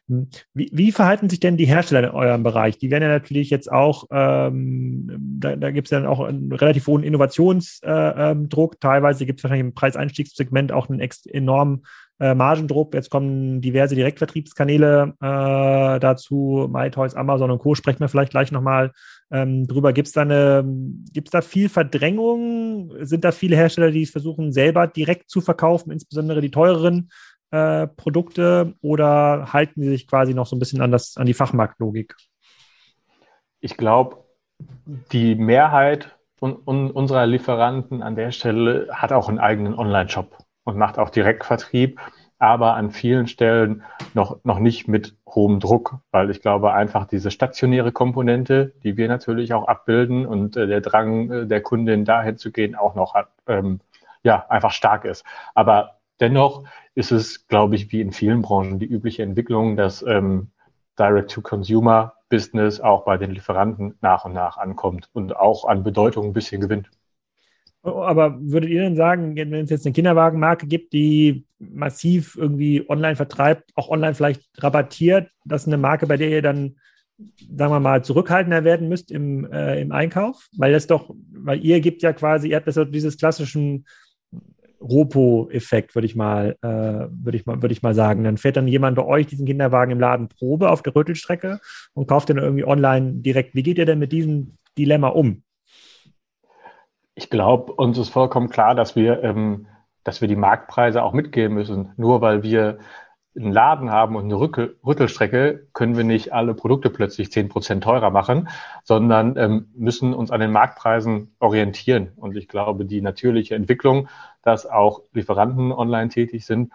Speaker 1: Hm. Wie, wie, verhalten sich denn die Hersteller in eurem Bereich? Die werden ja natürlich jetzt auch, ähm, da, da gibt es dann auch einen relativ hohen Innovationsdruck. Äh, ähm, Teilweise gibt es wahrscheinlich im Preiseinstiegssegment auch einen enormen äh, Margendruck. Jetzt kommen diverse Direktvertriebskanäle äh, dazu, MyToys, Amazon und Co. Sprechen wir vielleicht gleich nochmal ähm, drüber. Gibt es da, da viel Verdrängung? Sind da viele Hersteller, die es versuchen, selber direkt zu verkaufen, insbesondere die teureren? Äh, Produkte oder halten Sie sich quasi noch so ein bisschen an, das, an die Fachmarktlogik?
Speaker 3: Ich glaube, die Mehrheit un, un, unserer Lieferanten an der Stelle hat auch einen eigenen Online-Shop und macht auch Direktvertrieb. aber an vielen Stellen noch, noch nicht mit hohem Druck, weil ich glaube einfach diese stationäre Komponente, die wir natürlich auch abbilden und äh, der Drang äh, der Kundin dahin zu gehen auch noch ähm, ja, einfach stark ist. Aber dennoch ist es, glaube ich, wie in vielen Branchen die übliche Entwicklung, dass ähm, Direct-to-Consumer-Business auch bei den Lieferanten nach und nach ankommt und auch an Bedeutung ein bisschen gewinnt.
Speaker 1: Oh, aber würdet ihr denn sagen, wenn es jetzt eine Kinderwagenmarke gibt, die massiv irgendwie online vertreibt, auch online vielleicht rabattiert, das ist eine Marke, bei der ihr dann, sagen wir mal, zurückhaltender werden müsst im, äh, im Einkauf? Weil das doch, weil ihr gibt ja quasi, ihr habt das dieses klassischen Ropo-Effekt, würde ich mal, äh, würde ich mal, würde ich mal sagen. Dann fährt dann jemand bei euch diesen Kinderwagen im Laden Probe auf der Rüttelstrecke und kauft den irgendwie online direkt. Wie geht ihr denn mit diesem Dilemma um?
Speaker 3: Ich glaube, uns ist vollkommen klar, dass wir, ähm, dass wir die Marktpreise auch mitgehen müssen. Nur weil wir einen Laden haben und eine Rückel, Rüttelstrecke, können wir nicht alle Produkte plötzlich zehn Prozent teurer machen, sondern ähm, müssen uns an den Marktpreisen orientieren. Und ich glaube, die natürliche Entwicklung, dass auch Lieferanten online tätig sind,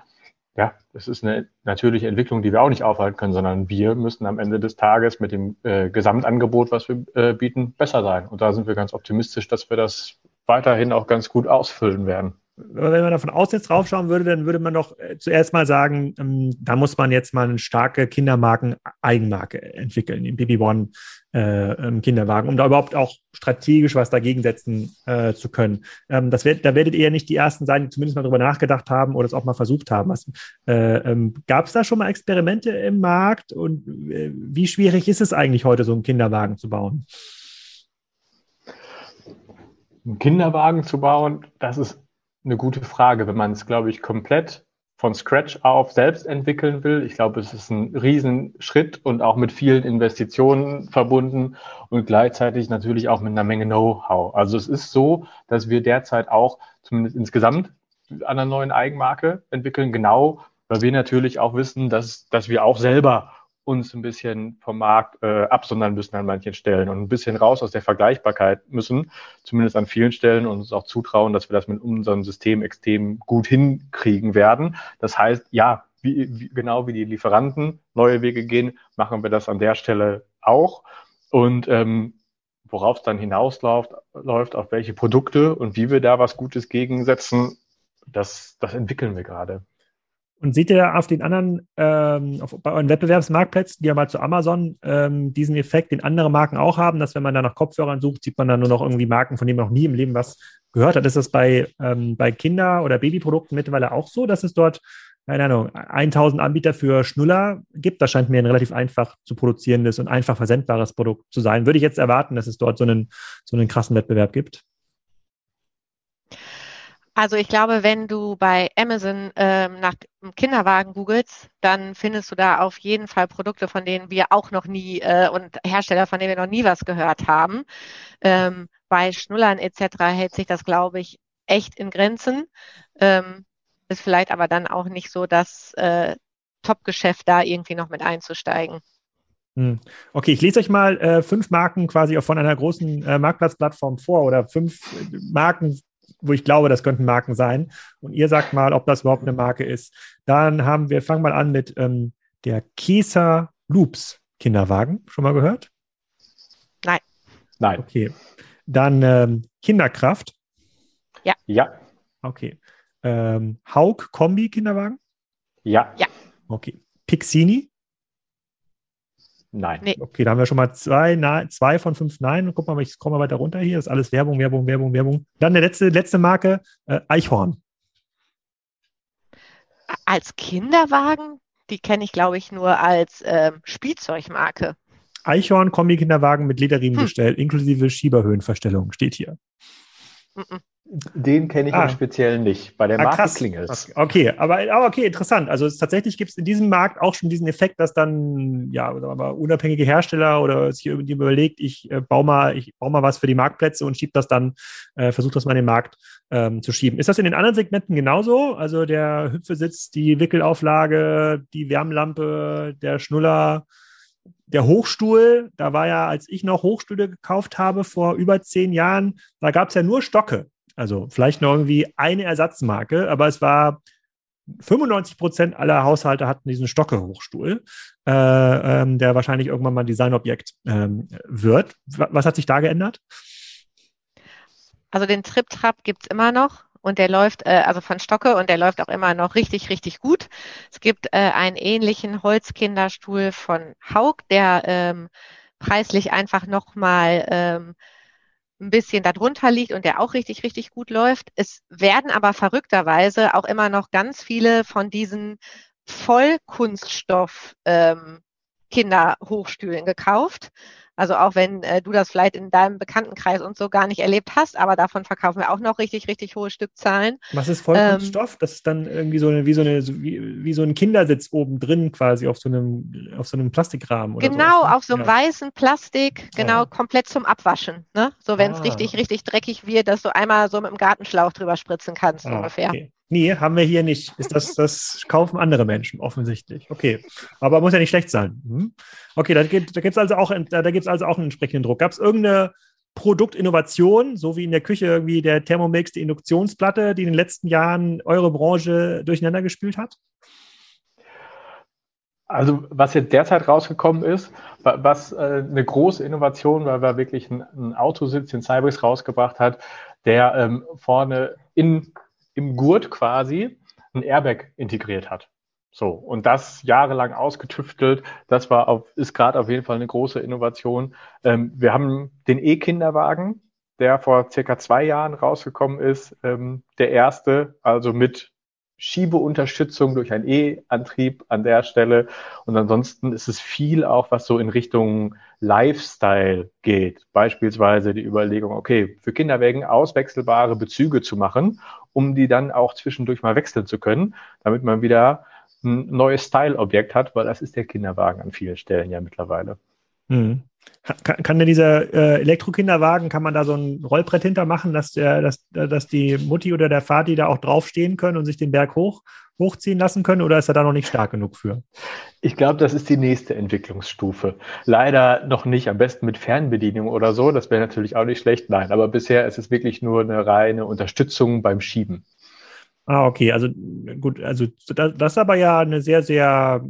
Speaker 3: ja, das ist eine natürliche Entwicklung, die wir auch nicht aufhalten können, sondern wir müssen am Ende des Tages mit dem äh, Gesamtangebot, was wir äh, bieten, besser sein. Und da sind wir ganz optimistisch, dass wir das weiterhin auch ganz gut ausfüllen werden
Speaker 1: wenn man davon aus jetzt draufschauen würde, dann würde man doch äh, zuerst mal sagen, ähm, da muss man jetzt mal eine starke Kindermarken-Eigenmarke entwickeln, den Baby One äh, Kinderwagen, um da überhaupt auch strategisch was dagegen setzen äh, zu können. Ähm, das wird, da werdet ihr ja nicht die Ersten sein, die zumindest mal drüber nachgedacht haben oder es auch mal versucht haben. äh, ähm, Gab es da schon mal Experimente im Markt und äh, wie schwierig ist es eigentlich heute, so einen Kinderwagen zu bauen?
Speaker 3: Einen Kinderwagen zu bauen, das ist eine gute Frage, wenn man es, glaube ich, komplett von Scratch auf selbst entwickeln will. Ich glaube, es ist ein Riesenschritt und auch mit vielen Investitionen verbunden und gleichzeitig natürlich auch mit einer Menge Know-how. Also es ist so, dass wir derzeit auch zumindest insgesamt an einer neuen Eigenmarke entwickeln, genau, weil wir natürlich auch wissen, dass, dass wir auch selber uns ein bisschen vom Markt äh, absondern müssen an manchen Stellen und ein bisschen raus aus der Vergleichbarkeit müssen, zumindest an vielen Stellen und uns auch zutrauen, dass wir das mit unserem System extrem gut hinkriegen werden. Das heißt, ja, wie, wie, genau wie die Lieferanten neue Wege gehen, machen wir das an der Stelle auch. Und ähm, worauf es dann hinausläuft, läuft, auf welche Produkte und wie wir da was Gutes gegensetzen, das, das entwickeln wir gerade.
Speaker 1: Und seht ihr auf den anderen, ähm, auf, bei euren Wettbewerbsmarktplätzen, die ja mal zu Amazon, ähm, diesen Effekt, den andere Marken auch haben, dass wenn man da nach Kopfhörern sucht, sieht man dann nur noch irgendwie Marken, von denen man noch nie im Leben was gehört hat. Ist das bei, ähm, bei Kinder- oder Babyprodukten mittlerweile auch so, dass es dort, keine Ahnung, 1000 Anbieter für Schnuller gibt? Das scheint mir ein relativ einfach zu produzierendes und einfach versendbares Produkt zu sein. Würde ich jetzt erwarten, dass es dort so einen, so einen krassen Wettbewerb gibt?
Speaker 2: Also ich glaube, wenn du bei Amazon ähm, nach Kinderwagen googelst, dann findest du da auf jeden Fall Produkte, von denen wir auch noch nie äh, und Hersteller, von denen wir noch nie was gehört haben. Ähm, bei Schnullern etc. hält sich das, glaube ich, echt in Grenzen. Ähm, ist vielleicht aber dann auch nicht so das äh, Top-Geschäft, da irgendwie noch mit einzusteigen.
Speaker 1: Hm. Okay, ich lese euch mal äh, fünf Marken quasi von einer großen äh, Marktplatzplattform vor oder fünf Marken, wo ich glaube, das könnten Marken sein. Und ihr sagt mal, ob das überhaupt eine Marke ist. Dann haben wir, fangen mal an mit ähm, der Kesa Loops Kinderwagen. Schon mal gehört?
Speaker 2: Nein.
Speaker 3: Nein.
Speaker 1: Okay. Dann ähm, Kinderkraft.
Speaker 2: Ja.
Speaker 3: Ja.
Speaker 1: Okay. Ähm, Haug Kombi Kinderwagen.
Speaker 3: Ja.
Speaker 2: Ja.
Speaker 1: Okay. Pixini.
Speaker 3: Nein.
Speaker 1: Nee. Okay, da haben wir schon mal zwei, na, zwei von fünf Nein. Guck mal, ich scroll mal weiter runter hier. Das ist alles Werbung, Werbung, Werbung, Werbung. Dann der letzte, letzte Marke, äh, Eichhorn.
Speaker 2: Als Kinderwagen? Die kenne ich, glaube ich, nur als ähm, Spielzeugmarke.
Speaker 1: Eichhorn Kombi-Kinderwagen mit Lederriemengestell, hm. inklusive Schieberhöhenverstellung, steht hier.
Speaker 3: Mm -mm. Den kenne ich ah. im Speziellen nicht. Bei der ah, Marke krass. klingelt
Speaker 1: Okay, aber, aber okay, interessant. Also es, tatsächlich gibt es in diesem Markt auch schon diesen Effekt, dass dann ja aber unabhängige Hersteller oder sich überlegt, ich äh, baue mal, ich baue mal was für die Marktplätze und schiebe das dann, äh, versuche das mal in den Markt ähm, zu schieben. Ist das in den anderen Segmenten genauso? Also der Hüpfesitz, die Wickelauflage, die Wärmlampe, der Schnuller, der Hochstuhl, da war ja, als ich noch Hochstühle gekauft habe vor über zehn Jahren, da gab es ja nur Stocke. Also vielleicht noch irgendwie eine Ersatzmarke, aber es war 95 Prozent aller Haushalte hatten diesen Stocke-Hochstuhl, äh, ähm, der wahrscheinlich irgendwann mal ein Designobjekt ähm, wird. Was hat sich da geändert?
Speaker 2: Also den Trip-Trap gibt es immer noch und der läuft, äh, also von Stocke und der läuft auch immer noch richtig, richtig gut. Es gibt äh, einen ähnlichen Holzkinderstuhl von Haug, der ähm, preislich einfach nochmal ähm, ein bisschen darunter liegt und der auch richtig, richtig gut läuft. Es werden aber verrückterweise auch immer noch ganz viele von diesen Vollkunststoff ähm, Kinderhochstühlen gekauft. Also auch wenn äh, du das vielleicht in deinem Bekanntenkreis und so gar nicht erlebt hast, aber davon verkaufen wir auch noch richtig, richtig hohe Stückzahlen.
Speaker 1: Was ist Vollkunststoff? Ähm, das ist dann irgendwie so eine, wie so eine, wie, wie so ein Kindersitz oben drin quasi auf so einem, auf so einem Plastikrahmen
Speaker 2: oder Genau, sowas, ne? auf so einem ja. weißen Plastik, genau, ja. komplett zum Abwaschen. Ne? So wenn es ah. richtig, richtig dreckig wird, dass du einmal so mit dem Gartenschlauch drüber spritzen kannst, ah, ungefähr. Okay.
Speaker 1: Nee, haben wir hier nicht. Ist das, das kaufen andere Menschen offensichtlich. Okay. Aber muss ja nicht schlecht sein. Hm? Okay, da gibt es also auch, da, also auch einen entsprechenden Druck. Gab es irgendeine Produktinnovation, so wie in der Küche irgendwie der Thermomix, die Induktionsplatte, die in den letzten Jahren eure Branche durcheinander gespült hat?
Speaker 3: Also was jetzt derzeit rausgekommen ist, was äh, eine große Innovation, weil wir wirklich einen Autositz, den Cybrix rausgebracht hat, der ähm, vorne in im Gurt quasi ein Airbag integriert hat. So, und das jahrelang ausgetüftelt, das war auf, ist gerade auf jeden Fall eine große Innovation. Ähm, wir haben den E-Kinderwagen, der vor circa zwei Jahren rausgekommen ist, ähm, der erste, also mit Schiebeunterstützung durch einen E-Antrieb an der Stelle. Und ansonsten ist es viel auch, was so in Richtung Lifestyle geht. Beispielsweise die Überlegung, okay, für Kinderwägen auswechselbare Bezüge zu machen, um die dann auch zwischendurch mal wechseln zu können, damit man wieder ein neues Style-Objekt hat, weil das ist der Kinderwagen an vielen Stellen ja mittlerweile.
Speaker 1: Mhm. Kann, kann denn dieser äh, Elektrokinderwagen, kann man da so ein Rollbrett hintermachen, dass, der, dass, dass die Mutti oder der Vati da auch draufstehen können und sich den Berg hoch, hochziehen lassen können oder ist er da noch nicht stark genug für?
Speaker 3: Ich glaube, das ist die nächste Entwicklungsstufe. Leider noch nicht, am besten mit Fernbedienung oder so, das wäre natürlich auch nicht schlecht. Nein, aber bisher ist es wirklich nur eine reine Unterstützung beim Schieben.
Speaker 1: Ah, okay, also gut, also das, das ist aber ja eine sehr, sehr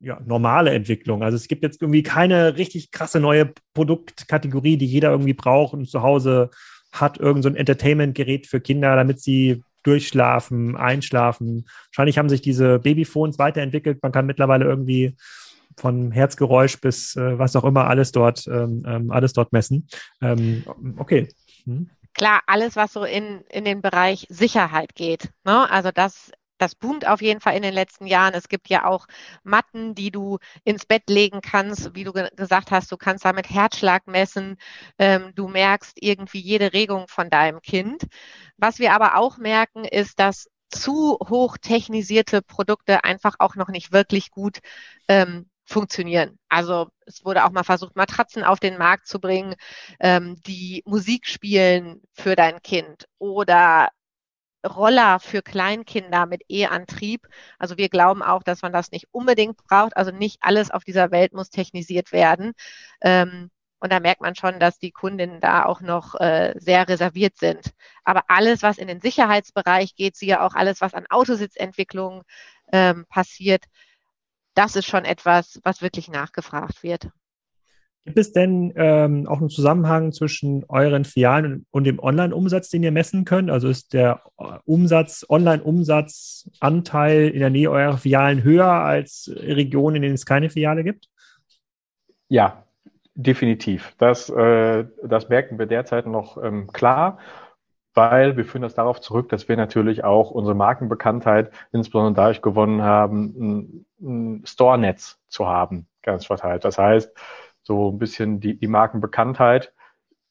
Speaker 1: ja, normale Entwicklung. Also es gibt jetzt irgendwie keine richtig krasse neue Produktkategorie, die jeder irgendwie braucht und zu Hause hat irgend so ein Entertainment-Gerät für Kinder, damit sie durchschlafen, einschlafen. Wahrscheinlich haben sich diese Babyphones weiterentwickelt. Man kann mittlerweile irgendwie von Herzgeräusch bis äh, was auch immer alles dort, ähm, ähm alles dort messen. Ähm, okay. Hm.
Speaker 2: Klar, alles, was so in, in den Bereich Sicherheit geht. Ne? Also das das boomt auf jeden Fall in den letzten Jahren. Es gibt ja auch Matten, die du ins Bett legen kannst, wie du ge gesagt hast, du kannst damit Herzschlag messen. Ähm, du merkst irgendwie jede Regung von deinem Kind. Was wir aber auch merken, ist, dass zu hoch technisierte Produkte einfach auch noch nicht wirklich gut ähm, funktionieren. Also es wurde auch mal versucht, Matratzen auf den Markt zu bringen, ähm, die Musik spielen für dein Kind oder Roller für Kleinkinder mit E-Antrieb. Also wir glauben auch, dass man das nicht unbedingt braucht. Also nicht alles auf dieser Welt muss technisiert werden. Ähm, und da merkt man schon, dass die Kundinnen da auch noch äh, sehr reserviert sind. Aber alles, was in den Sicherheitsbereich geht, siehe auch alles, was an Autositzentwicklung ähm, passiert, das ist schon etwas, was wirklich nachgefragt wird.
Speaker 1: Gibt es denn ähm, auch einen Zusammenhang zwischen euren Filialen und dem Online-Umsatz, den ihr messen könnt? Also ist der äh, Umsatz, Online-Umsatzanteil in der Nähe eurer Filialen höher als Regionen, in denen es keine Filiale gibt?
Speaker 3: Ja, definitiv. Das, äh, das merken wir derzeit noch ähm, klar, weil wir führen das darauf zurück, dass wir natürlich auch unsere Markenbekanntheit insbesondere dadurch gewonnen haben, ein, ein Store-Netz zu haben, ganz verteilt. Das heißt, so ein bisschen die, die Markenbekanntheit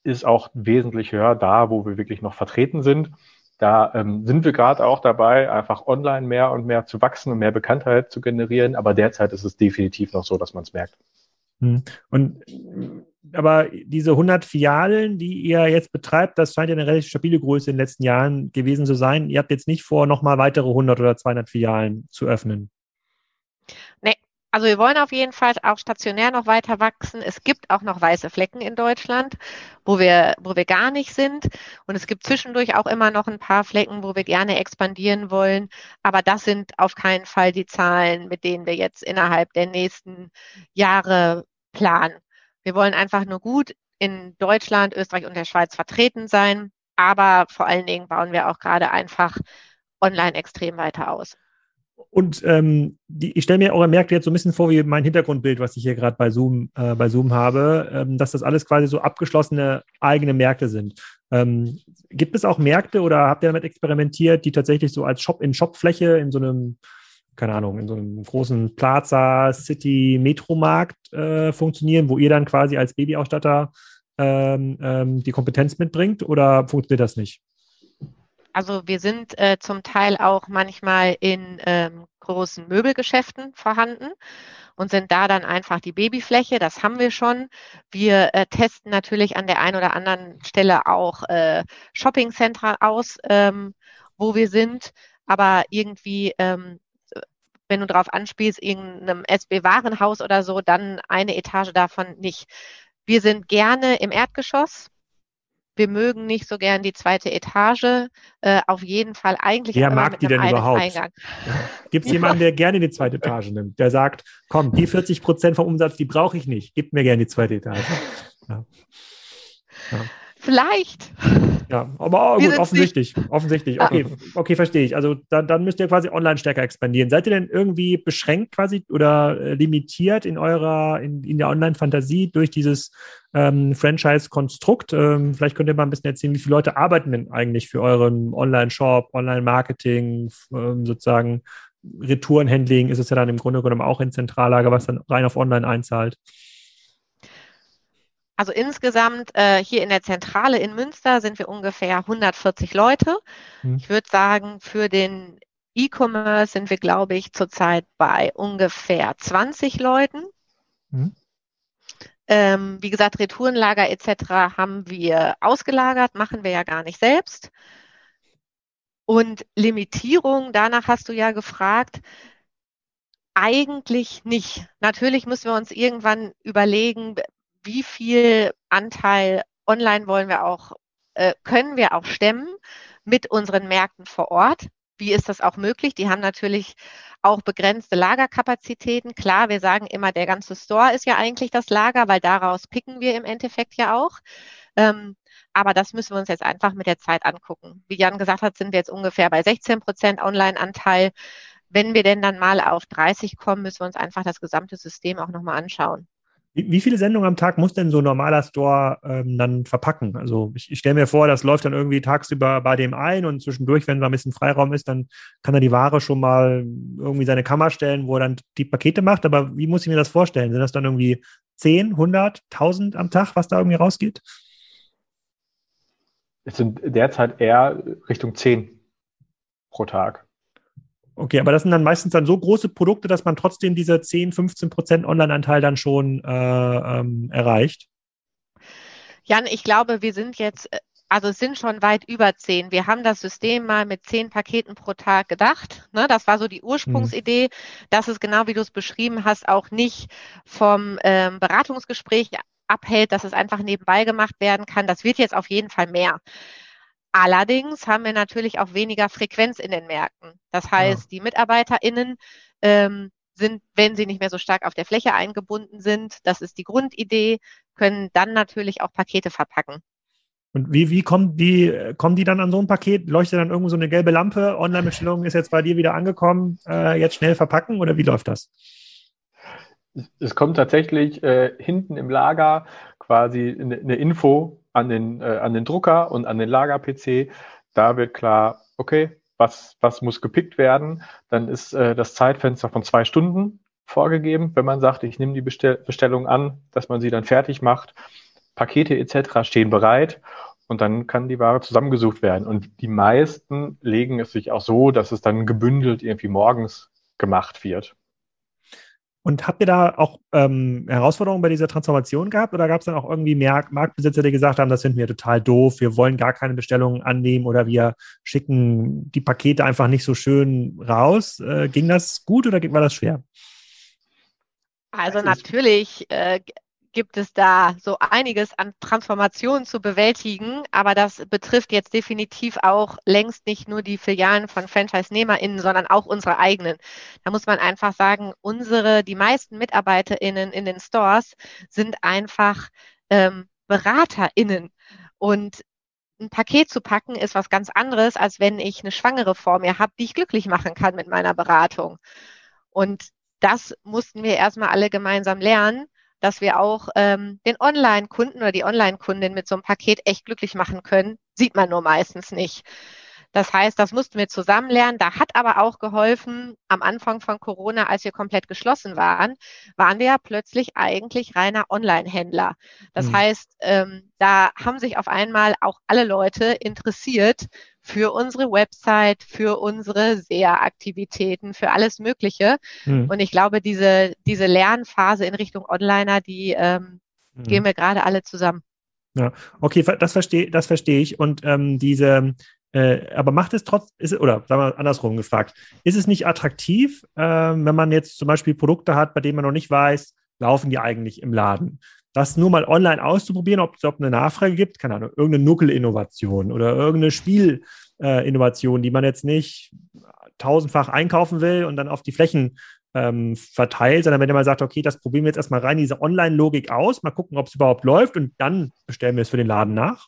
Speaker 3: ist auch wesentlich höher da, wo wir wirklich noch vertreten sind. Da ähm, sind wir gerade auch dabei, einfach online mehr und mehr zu wachsen und mehr Bekanntheit zu generieren. Aber derzeit ist es definitiv noch so, dass man es merkt.
Speaker 1: Hm. Und aber diese 100 Filialen, die ihr jetzt betreibt, das scheint ja eine relativ stabile Größe in den letzten Jahren gewesen zu sein. Ihr habt jetzt nicht vor, nochmal weitere 100 oder 200 Filialen zu öffnen.
Speaker 2: Also wir wollen auf jeden Fall auch stationär noch weiter wachsen. Es gibt auch noch weiße Flecken in Deutschland, wo wir, wo wir gar nicht sind. Und es gibt zwischendurch auch immer noch ein paar Flecken, wo wir gerne expandieren wollen. Aber das sind auf keinen Fall die Zahlen, mit denen wir jetzt innerhalb der nächsten Jahre planen. Wir wollen einfach nur gut in Deutschland, Österreich und der Schweiz vertreten sein. Aber vor allen Dingen bauen wir auch gerade einfach online extrem weiter aus.
Speaker 1: Und ähm, die, ich stelle mir eure Märkte jetzt so ein bisschen vor wie mein Hintergrundbild, was ich hier gerade bei Zoom, äh, bei Zoom habe, ähm, dass das alles quasi so abgeschlossene eigene Märkte sind. Ähm, gibt es auch Märkte oder habt ihr damit experimentiert, die tatsächlich so als Shop-in-Shop-Fläche in so einem, keine Ahnung, in so einem großen Plaza, City, Metromarkt äh, funktionieren, wo ihr dann quasi als Babyausstatter ähm, ähm, die Kompetenz mitbringt oder funktioniert das nicht?
Speaker 2: Also wir sind äh, zum Teil auch manchmal in ähm, großen Möbelgeschäften vorhanden und sind da dann einfach die Babyfläche. Das haben wir schon. Wir äh, testen natürlich an der einen oder anderen Stelle auch äh, Shoppingcenter aus, ähm, wo wir sind. Aber irgendwie, ähm, wenn du darauf anspielst, irgendeinem SB-Warenhaus oder so, dann eine Etage davon nicht. Wir sind gerne im Erdgeschoss wir mögen nicht so gern die zweite Etage. Äh, auf jeden Fall eigentlich.
Speaker 1: Wer mag die denn überhaupt? Gibt es jemanden, der gerne die zweite Etage nimmt, der sagt, komm, die 40 Prozent vom Umsatz, die brauche ich nicht. Gib mir gerne die zweite Etage. Ja.
Speaker 2: Ja. Vielleicht.
Speaker 1: Ja, aber oh, gut, offensichtlich. Offensichtlich. Okay, okay, verstehe ich. Also dann, dann müsst ihr quasi online stärker expandieren. Seid ihr denn irgendwie beschränkt quasi oder äh, limitiert in eurer, in, in der Online-Fantasie durch dieses ähm, Franchise-Konstrukt? Ähm, vielleicht könnt ihr mal ein bisschen erzählen, wie viele Leute arbeiten denn eigentlich für euren Online-Shop, Online-Marketing, ähm, sozusagen Retourenhandling ist es ja dann im Grunde genommen auch in Zentrallager, was dann rein auf Online einzahlt.
Speaker 2: Also insgesamt äh, hier in der Zentrale in Münster sind wir ungefähr 140 Leute. Hm. Ich würde sagen, für den E-Commerce sind wir, glaube ich, zurzeit bei ungefähr 20 Leuten. Hm. Ähm, wie gesagt, Retourenlager etc. haben wir ausgelagert, machen wir ja gar nicht selbst. Und Limitierung, danach hast du ja gefragt, eigentlich nicht. Natürlich müssen wir uns irgendwann überlegen, wie viel Anteil online wollen wir auch, äh, können wir auch stemmen mit unseren Märkten vor Ort. Wie ist das auch möglich? Die haben natürlich auch begrenzte Lagerkapazitäten. Klar, wir sagen immer, der ganze Store ist ja eigentlich das Lager, weil daraus picken wir im Endeffekt ja auch. Ähm, aber das müssen wir uns jetzt einfach mit der Zeit angucken. Wie Jan gesagt hat, sind wir jetzt ungefähr bei 16 Prozent Online-Anteil. Wenn wir denn dann mal auf 30 kommen, müssen wir uns einfach das gesamte System auch nochmal anschauen.
Speaker 1: Wie, viele Sendungen am Tag muss denn so ein normaler Store ähm, dann verpacken? Also ich, ich stelle mir vor, das läuft dann irgendwie tagsüber bei dem ein und zwischendurch, wenn da ein bisschen Freiraum ist, dann kann er die Ware schon mal irgendwie seine Kammer stellen, wo er dann die Pakete macht. Aber wie muss ich mir das vorstellen? Sind das dann irgendwie 10, 100, 1000 am Tag, was da irgendwie rausgeht?
Speaker 3: Es sind derzeit eher Richtung 10 pro Tag.
Speaker 1: Okay, aber das sind dann meistens dann so große Produkte, dass man trotzdem diese 10, 15 Prozent Online-Anteil dann schon äh, ähm, erreicht.
Speaker 2: Jan, ich glaube, wir sind jetzt, äh, also es sind schon weit über 10. Wir haben das System mal mit 10 Paketen pro Tag gedacht. Ne? Das war so die Ursprungsidee, hm. dass es genau wie du es beschrieben hast, auch nicht vom ähm, Beratungsgespräch abhält, dass es einfach nebenbei gemacht werden kann. Das wird jetzt auf jeden Fall mehr. Allerdings haben wir natürlich auch weniger Frequenz in den Märkten. Das heißt, ja. die MitarbeiterInnen ähm, sind, wenn sie nicht mehr so stark auf der Fläche eingebunden sind, das ist die Grundidee, können dann natürlich auch Pakete verpacken.
Speaker 1: Und wie, wie, kommen die, kommen die dann an so ein Paket? Leuchtet dann irgendwo so eine gelbe Lampe? Online-Bestellung ist jetzt bei dir wieder angekommen, äh, jetzt schnell verpacken oder wie läuft das?
Speaker 3: Es kommt tatsächlich äh, hinten im Lager quasi eine, eine Info, an den, äh, an den Drucker und an den Lager-PC. Da wird klar, okay, was, was muss gepickt werden. Dann ist äh, das Zeitfenster von zwei Stunden vorgegeben, wenn man sagt, ich nehme die Bestell Bestellung an, dass man sie dann fertig macht. Pakete etc. stehen bereit und dann kann die Ware zusammengesucht werden. Und die meisten legen es sich auch so, dass es dann gebündelt irgendwie morgens gemacht wird.
Speaker 1: Und habt ihr da auch ähm, Herausforderungen bei dieser Transformation gehabt oder gab es dann auch irgendwie mehr Marktbesitzer, die gesagt haben, das finden wir total doof, wir wollen gar keine Bestellungen annehmen oder wir schicken die Pakete einfach nicht so schön raus? Äh, ging das gut oder war das schwer?
Speaker 2: Also natürlich äh, gibt es da so einiges an Transformationen zu bewältigen, aber das betrifft jetzt definitiv auch längst nicht nur die Filialen von Franchise-NehmerInnen, sondern auch unsere eigenen. Da muss man einfach sagen, unsere, die meisten MitarbeiterInnen in den Stores sind einfach ähm, BeraterInnen. Und ein Paket zu packen ist was ganz anderes, als wenn ich eine Schwangere vor mir habe, die ich glücklich machen kann mit meiner Beratung. Und das mussten wir erstmal alle gemeinsam lernen dass wir auch ähm, den Online-Kunden oder die Online-Kundin mit so einem Paket echt glücklich machen können, sieht man nur meistens nicht. Das heißt, das mussten wir zusammen lernen. Da hat aber auch geholfen, am Anfang von Corona, als wir komplett geschlossen waren, waren wir ja plötzlich eigentlich reiner Online-Händler. Das mhm. heißt, ähm, da haben sich auf einmal auch alle Leute interessiert für unsere Website, für unsere SEA-Aktivitäten, für alles Mögliche. Mhm. Und ich glaube, diese, diese Lernphase in Richtung Onliner, die ähm, mhm. gehen wir gerade alle zusammen.
Speaker 1: Ja, okay, das verstehe das verstehe ich. Und ähm, diese, äh, aber macht es trotz, ist, oder sagen wir andersrum gefragt, ist es nicht attraktiv, äh, wenn man jetzt zum Beispiel Produkte hat, bei denen man noch nicht weiß, laufen die eigentlich im Laden? Das nur mal online auszuprobieren, ob es eine Nachfrage gibt, keine Ahnung, irgendeine Nuckel-Innovation oder irgendeine Spiel-Innovation, die man jetzt nicht tausendfach einkaufen will und dann auf die Flächen ähm, verteilt, sondern wenn man sagt, okay, das probieren wir jetzt erstmal rein, diese Online-Logik aus, mal gucken, ob es überhaupt läuft und dann bestellen wir es für den Laden nach.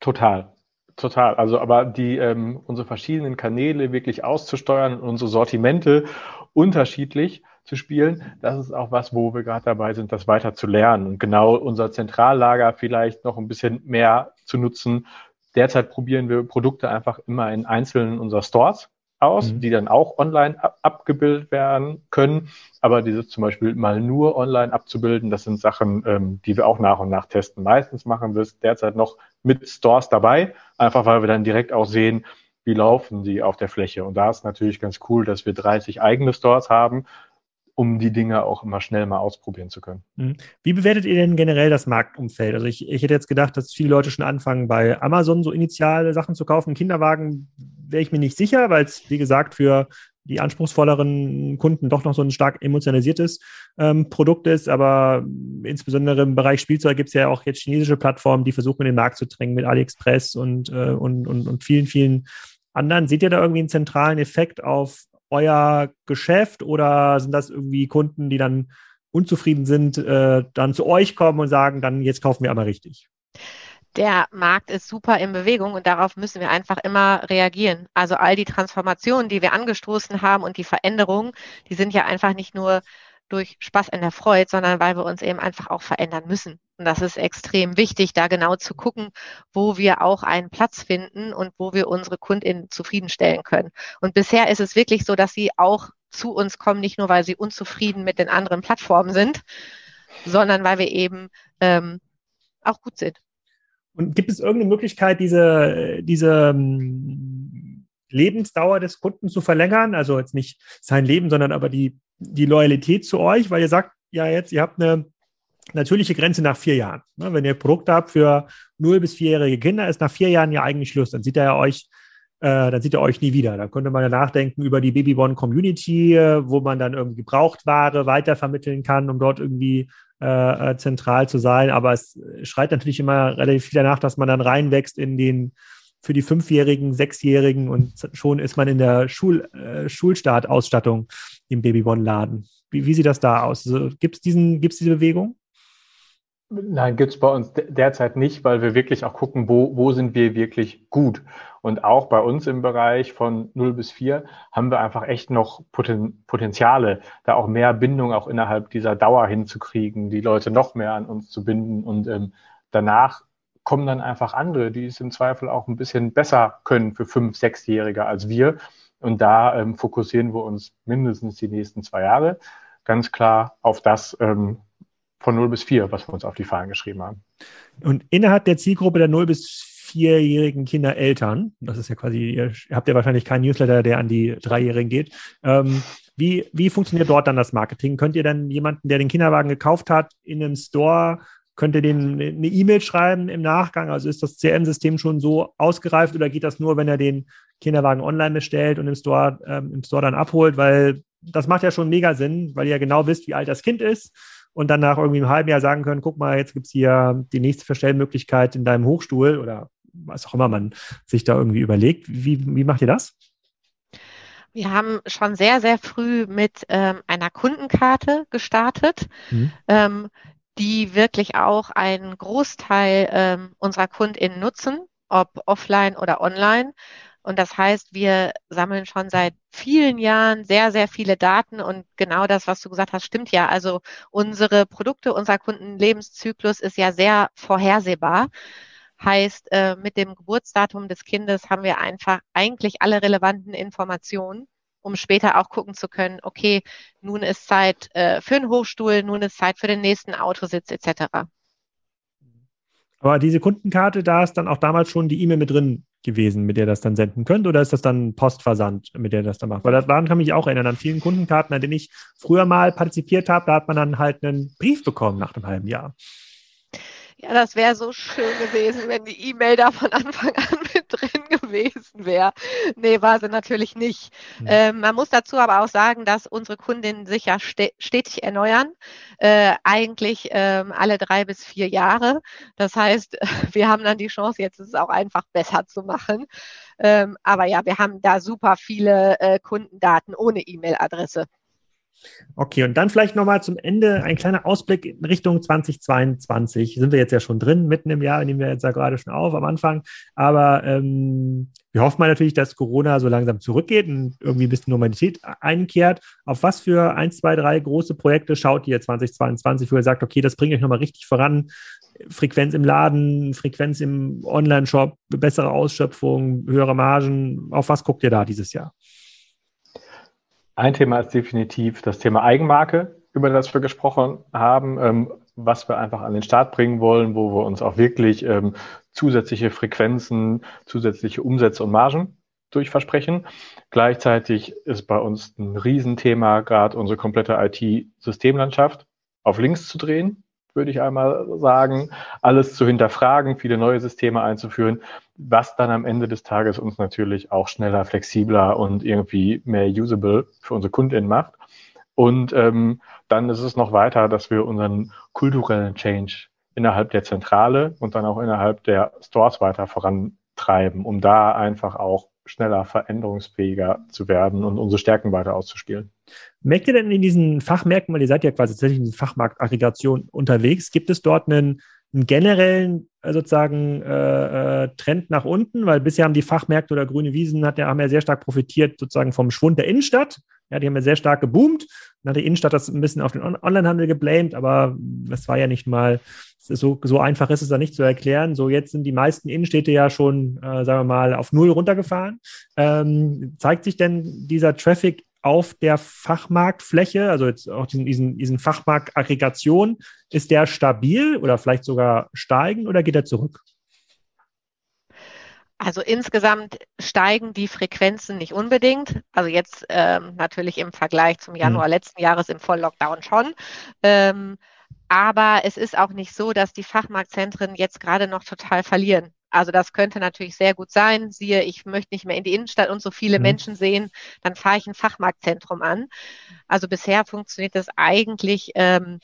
Speaker 3: Total. Total. Also, aber die ähm, unsere verschiedenen Kanäle wirklich auszusteuern, unsere Sortimente unterschiedlich zu spielen, das ist auch was, wo wir gerade dabei sind, das weiter zu lernen und genau unser Zentrallager vielleicht noch ein bisschen mehr zu nutzen. Derzeit probieren wir Produkte einfach immer in einzelnen unserer Stores aus, mhm. die dann auch online ab abgebildet werden können. Aber dieses zum Beispiel mal nur online abzubilden, das sind Sachen, ähm, die wir auch nach und nach testen. Meistens machen wir es derzeit noch mit Stores dabei, einfach weil wir dann direkt auch sehen, wie laufen sie auf der Fläche. Und da ist natürlich ganz cool, dass wir 30 eigene Stores haben, um die Dinge auch immer schnell mal ausprobieren zu können.
Speaker 1: Mhm. Wie bewertet ihr denn generell das Marktumfeld? Also ich, ich hätte jetzt gedacht, dass viele Leute schon anfangen, bei Amazon so initiale Sachen zu kaufen. Kinderwagen wäre ich mir nicht sicher, weil es, wie gesagt, für die anspruchsvolleren Kunden doch noch so ein stark emotionalisiertes ähm, Produkt ist. Aber insbesondere im Bereich Spielzeug gibt es ja auch jetzt chinesische Plattformen, die versuchen, in den Markt zu drängen mit AliExpress und, äh, und, und, und vielen, vielen anderen. Seht ihr da irgendwie einen zentralen Effekt auf euer Geschäft oder sind das irgendwie Kunden, die dann unzufrieden sind, äh, dann zu euch kommen und sagen, dann jetzt kaufen wir einmal richtig?
Speaker 2: Der Markt ist super in Bewegung und darauf müssen wir einfach immer reagieren. Also all die Transformationen, die wir angestoßen haben und die Veränderungen, die sind ja einfach nicht nur durch Spaß an der Freude, sondern weil wir uns eben einfach auch verändern müssen. Und das ist extrem wichtig, da genau zu gucken, wo wir auch einen Platz finden und wo wir unsere KundInnen zufriedenstellen können. Und bisher ist es wirklich so, dass sie auch zu uns kommen, nicht nur weil sie unzufrieden mit den anderen Plattformen sind, sondern weil wir eben ähm, auch gut sind.
Speaker 1: Und gibt es irgendeine Möglichkeit, diese, diese ähm, Lebensdauer des Kunden zu verlängern? Also jetzt nicht sein Leben, sondern aber die die Loyalität zu euch, weil ihr sagt ja jetzt, ihr habt eine natürliche Grenze nach vier Jahren. Ne, wenn ihr Produkte habt für null bis vierjährige Kinder, ist nach vier Jahren ja eigentlich Schluss. Dann sieht er euch, äh, dann sieht er euch nie wieder. Da könnte man ja nachdenken über die Baby One Community, äh, wo man dann irgendwie Gebrauchtware weitervermitteln kann, um dort irgendwie äh, zentral zu sein. Aber es schreit natürlich immer relativ viel danach, dass man dann reinwächst in den für die Fünfjährigen, Sechsjährigen und schon ist man in der Schul, äh, Schulstartausstattung im Baby One Laden. Wie, wie sieht das da aus? Also, gibt es diese Bewegung?
Speaker 3: Nein, gibt es bei uns derzeit nicht, weil wir wirklich auch gucken, wo, wo sind wir wirklich gut. Und auch bei uns im Bereich von 0 bis 4 haben wir einfach echt noch Poten Potenziale, da auch mehr Bindung auch innerhalb dieser Dauer hinzukriegen, die Leute noch mehr an uns zu binden. Und ähm, danach kommen dann einfach andere, die es im Zweifel auch ein bisschen besser können für fünf, sechsjährige als wir. Und da ähm, fokussieren wir uns mindestens die nächsten zwei Jahre ganz klar auf das ähm, von 0 bis 4, was wir uns auf die Fahnen geschrieben haben.
Speaker 1: Und innerhalb der Zielgruppe der 0 bis vierjährigen Kinder Eltern, das ist ja quasi, ihr habt ja wahrscheinlich keinen Newsletter, der an die Dreijährigen geht. Ähm, wie, wie funktioniert dort dann das Marketing? Könnt ihr dann jemanden, der den Kinderwagen gekauft hat, in einem Store Könnt ihr denen eine E-Mail schreiben im Nachgang? Also ist das CRM-System schon so ausgereift oder geht das nur, wenn er den Kinderwagen online bestellt und im Store, ähm, im Store dann abholt? Weil das macht ja schon mega Sinn, weil ihr ja genau wisst, wie alt das Kind ist und dann nach irgendwie einem halben Jahr sagen können, guck mal, jetzt gibt es hier die nächste Verstellmöglichkeit in deinem Hochstuhl oder was auch immer man sich da irgendwie überlegt. Wie, wie macht ihr das?
Speaker 2: Wir haben schon sehr, sehr früh mit ähm, einer Kundenkarte gestartet, mhm. ähm, die wirklich auch einen Großteil ähm, unserer KundInnen nutzen, ob offline oder online. Und das heißt, wir sammeln schon seit vielen Jahren sehr, sehr viele Daten und genau das, was du gesagt hast, stimmt ja. Also unsere Produkte, unser Kundenlebenszyklus ist ja sehr vorhersehbar. Heißt, äh, mit dem Geburtsdatum des Kindes haben wir einfach eigentlich alle relevanten Informationen, um später auch gucken zu können, okay, nun ist Zeit äh, für einen Hochstuhl, nun ist Zeit für den nächsten Autositz etc.
Speaker 1: Aber diese Kundenkarte, da ist dann auch damals schon die E-Mail mit drin gewesen, mit der das dann senden könnt, oder ist das dann Postversand, mit der das dann macht? Weil daran kann mich auch erinnern, an vielen Kundenkarten, an denen ich früher mal partizipiert habe, da hat man dann halt einen Brief bekommen nach einem halben Jahr.
Speaker 2: Ja, das wäre so schön gewesen, wenn die E-Mail da von Anfang an mit drin gewesen wäre. Nee, war sie natürlich nicht. Mhm. Ähm, man muss dazu aber auch sagen, dass unsere Kundinnen sich ja st stetig erneuern, äh, eigentlich ähm, alle drei bis vier Jahre. Das heißt, wir haben dann die Chance, jetzt es auch einfach besser zu machen. Ähm, aber ja, wir haben da super viele äh, Kundendaten ohne E-Mail-Adresse.
Speaker 1: Okay, und dann vielleicht nochmal zum Ende ein kleiner Ausblick in Richtung 2022. Sind wir jetzt ja schon drin, mitten im Jahr, nehmen wir jetzt ja gerade schon auf am Anfang. Aber ähm, wir hoffen mal natürlich, dass Corona so langsam zurückgeht und irgendwie ein bisschen Normalität einkehrt. Auf was für ein, zwei, drei große Projekte schaut ihr 2022, wo ihr sagt, okay, das bringt euch nochmal richtig voran? Frequenz im Laden, Frequenz im Online-Shop, bessere Ausschöpfung, höhere Margen. Auf was guckt ihr da dieses Jahr?
Speaker 3: Ein Thema ist definitiv das Thema Eigenmarke, über das wir gesprochen haben, ähm, was wir einfach an den Start bringen wollen, wo wir uns auch wirklich ähm, zusätzliche Frequenzen, zusätzliche Umsätze und Margen durchversprechen. Gleichzeitig ist bei uns ein Riesenthema gerade unsere komplette IT-Systemlandschaft auf links zu drehen würde ich einmal sagen, alles zu hinterfragen, viele neue Systeme einzuführen, was dann am Ende des Tages uns natürlich auch schneller, flexibler und irgendwie mehr usable für unsere KundInnen macht. Und ähm, dann ist es noch weiter, dass wir unseren kulturellen Change innerhalb der Zentrale und dann auch innerhalb der Stores weiter vorantreiben, um da einfach auch schneller veränderungsfähiger zu werden und unsere Stärken weiter auszuspielen.
Speaker 1: Merkt ihr denn in diesen Fachmärkten, weil ihr seid ja quasi tatsächlich in diesen Fachmarktaggregation unterwegs, gibt es dort einen, einen generellen äh, sozusagen äh, äh, Trend nach unten? Weil bisher haben die Fachmärkte oder grüne Wiesen hat ja, haben ja sehr stark profitiert sozusagen vom Schwund der Innenstadt. Ja, die haben ja sehr stark geboomt. Dann hat die Innenstadt das ein bisschen auf den Onlinehandel geblamed, aber das war ja nicht mal, so, so einfach ist es da nicht zu erklären. So, jetzt sind die meisten Innenstädte ja schon, äh, sagen wir mal, auf Null runtergefahren. Ähm, zeigt sich denn dieser Traffic auf der Fachmarktfläche, also jetzt auch diesen, diesen, diesen Fachmarktaggregation, ist der stabil oder vielleicht sogar steigend oder geht er zurück?
Speaker 2: Also insgesamt steigen die Frequenzen nicht unbedingt. Also jetzt ähm, natürlich im Vergleich zum Januar hm. letzten Jahres im Volllockdown schon. Ähm, aber es ist auch nicht so, dass die Fachmarktzentren jetzt gerade noch total verlieren. Also das könnte natürlich sehr gut sein. Siehe, ich möchte nicht mehr in die Innenstadt und so viele mhm. Menschen sehen, dann fahre ich ein Fachmarktzentrum an. Also bisher funktioniert das eigentlich ähm,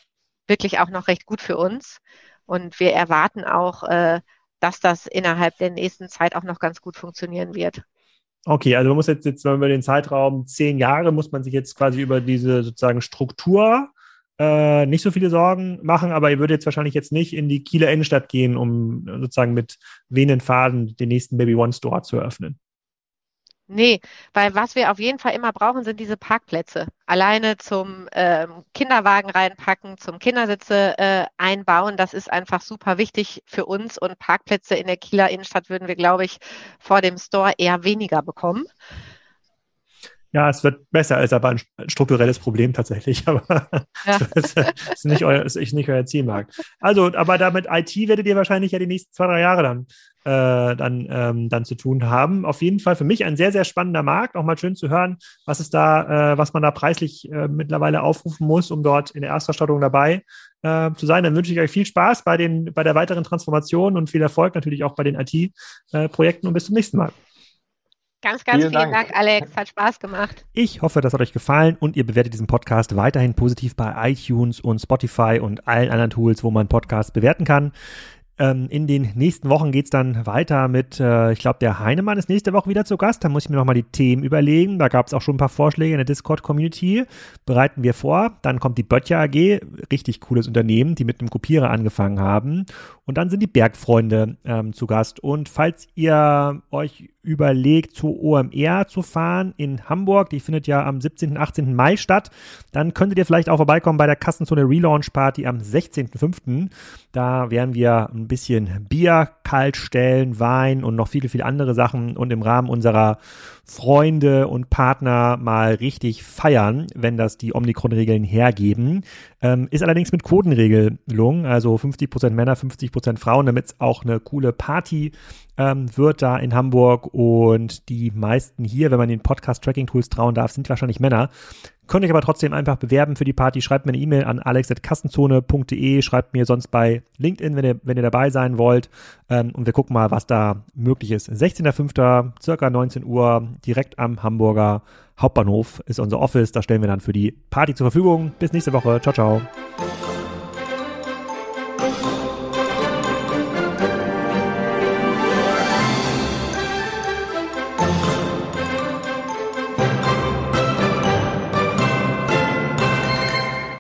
Speaker 2: wirklich auch noch recht gut für uns. Und wir erwarten auch, äh, dass das innerhalb der nächsten Zeit auch noch ganz gut funktionieren wird.
Speaker 1: Okay, also man muss jetzt, jetzt über den Zeitraum zehn Jahre, muss man sich jetzt quasi über diese sozusagen Struktur äh, nicht so viele Sorgen machen, aber ihr würdet jetzt wahrscheinlich jetzt nicht in die Kieler Innenstadt gehen, um sozusagen mit wehenden Faden den nächsten Baby One Store zu eröffnen.
Speaker 2: Nee, weil was wir auf jeden Fall immer brauchen, sind diese Parkplätze. Alleine zum ähm, Kinderwagen reinpacken, zum Kindersitze äh, einbauen, das ist einfach super wichtig für uns und Parkplätze in der Kieler Innenstadt würden wir, glaube ich, vor dem Store eher weniger bekommen.
Speaker 1: Ja, es wird besser, ist aber ein strukturelles Problem tatsächlich. Aber ja. das ist nicht, euer, ist nicht euer Zielmarkt. Also, aber damit IT werdet ihr wahrscheinlich ja die nächsten zwei, drei Jahre dann, äh, dann, ähm, dann zu tun haben. Auf jeden Fall für mich ein sehr, sehr spannender Markt. Auch mal schön zu hören, was ist da, äh, was man da preislich äh, mittlerweile aufrufen muss, um dort in der Erstausstattung dabei äh, zu sein. Dann wünsche ich euch viel Spaß bei, den, bei der weiteren Transformation und viel Erfolg natürlich auch bei den IT-Projekten und bis zum nächsten Mal.
Speaker 2: Ganz, ganz vielen, vielen Dank. Dank. Alex. Hat Spaß gemacht.
Speaker 1: Ich hoffe, das hat euch gefallen und ihr bewertet diesen Podcast weiterhin positiv bei iTunes und Spotify und allen anderen Tools, wo man Podcasts bewerten kann. Ähm, in den nächsten Wochen geht es dann weiter mit, äh, ich glaube, der Heinemann ist nächste Woche wieder zu Gast. Da muss ich mir nochmal die Themen überlegen. Da gab es auch schon ein paar Vorschläge in der Discord-Community. Bereiten wir vor. Dann kommt die Böttcher AG, richtig cooles Unternehmen, die mit einem Kopierer angefangen haben. Und dann sind die Bergfreunde ähm, zu Gast. Und falls ihr euch überlegt, zu OMR zu fahren in Hamburg, die findet ja am 17. und 18. Mai statt, dann könntet ihr vielleicht auch vorbeikommen bei der Kassenzone Relaunch Party am 16.05. Da werden wir ein bisschen Bier kalt stellen, Wein und noch viele, viele andere Sachen und im Rahmen unserer Freunde und Partner mal richtig feiern, wenn das die Omikron-Regeln hergeben. Ähm, ist allerdings mit Quotenregelung, also 50% Männer, 50% Frauen, damit es auch eine coole Party ähm, wird da in Hamburg und die meisten hier, wenn man den Podcast-Tracking-Tools trauen darf, sind wahrscheinlich Männer. Könnt euch aber trotzdem einfach bewerben für die Party. Schreibt mir eine E-Mail an alex.kassenzone.de. Schreibt mir sonst bei LinkedIn, wenn ihr, wenn ihr dabei sein wollt. Ähm, und wir gucken mal, was da möglich ist. 16.05. circa 19 Uhr direkt am Hamburger Hauptbahnhof ist unser Office. Da stellen wir dann für die Party zur Verfügung. Bis nächste Woche. Ciao, ciao.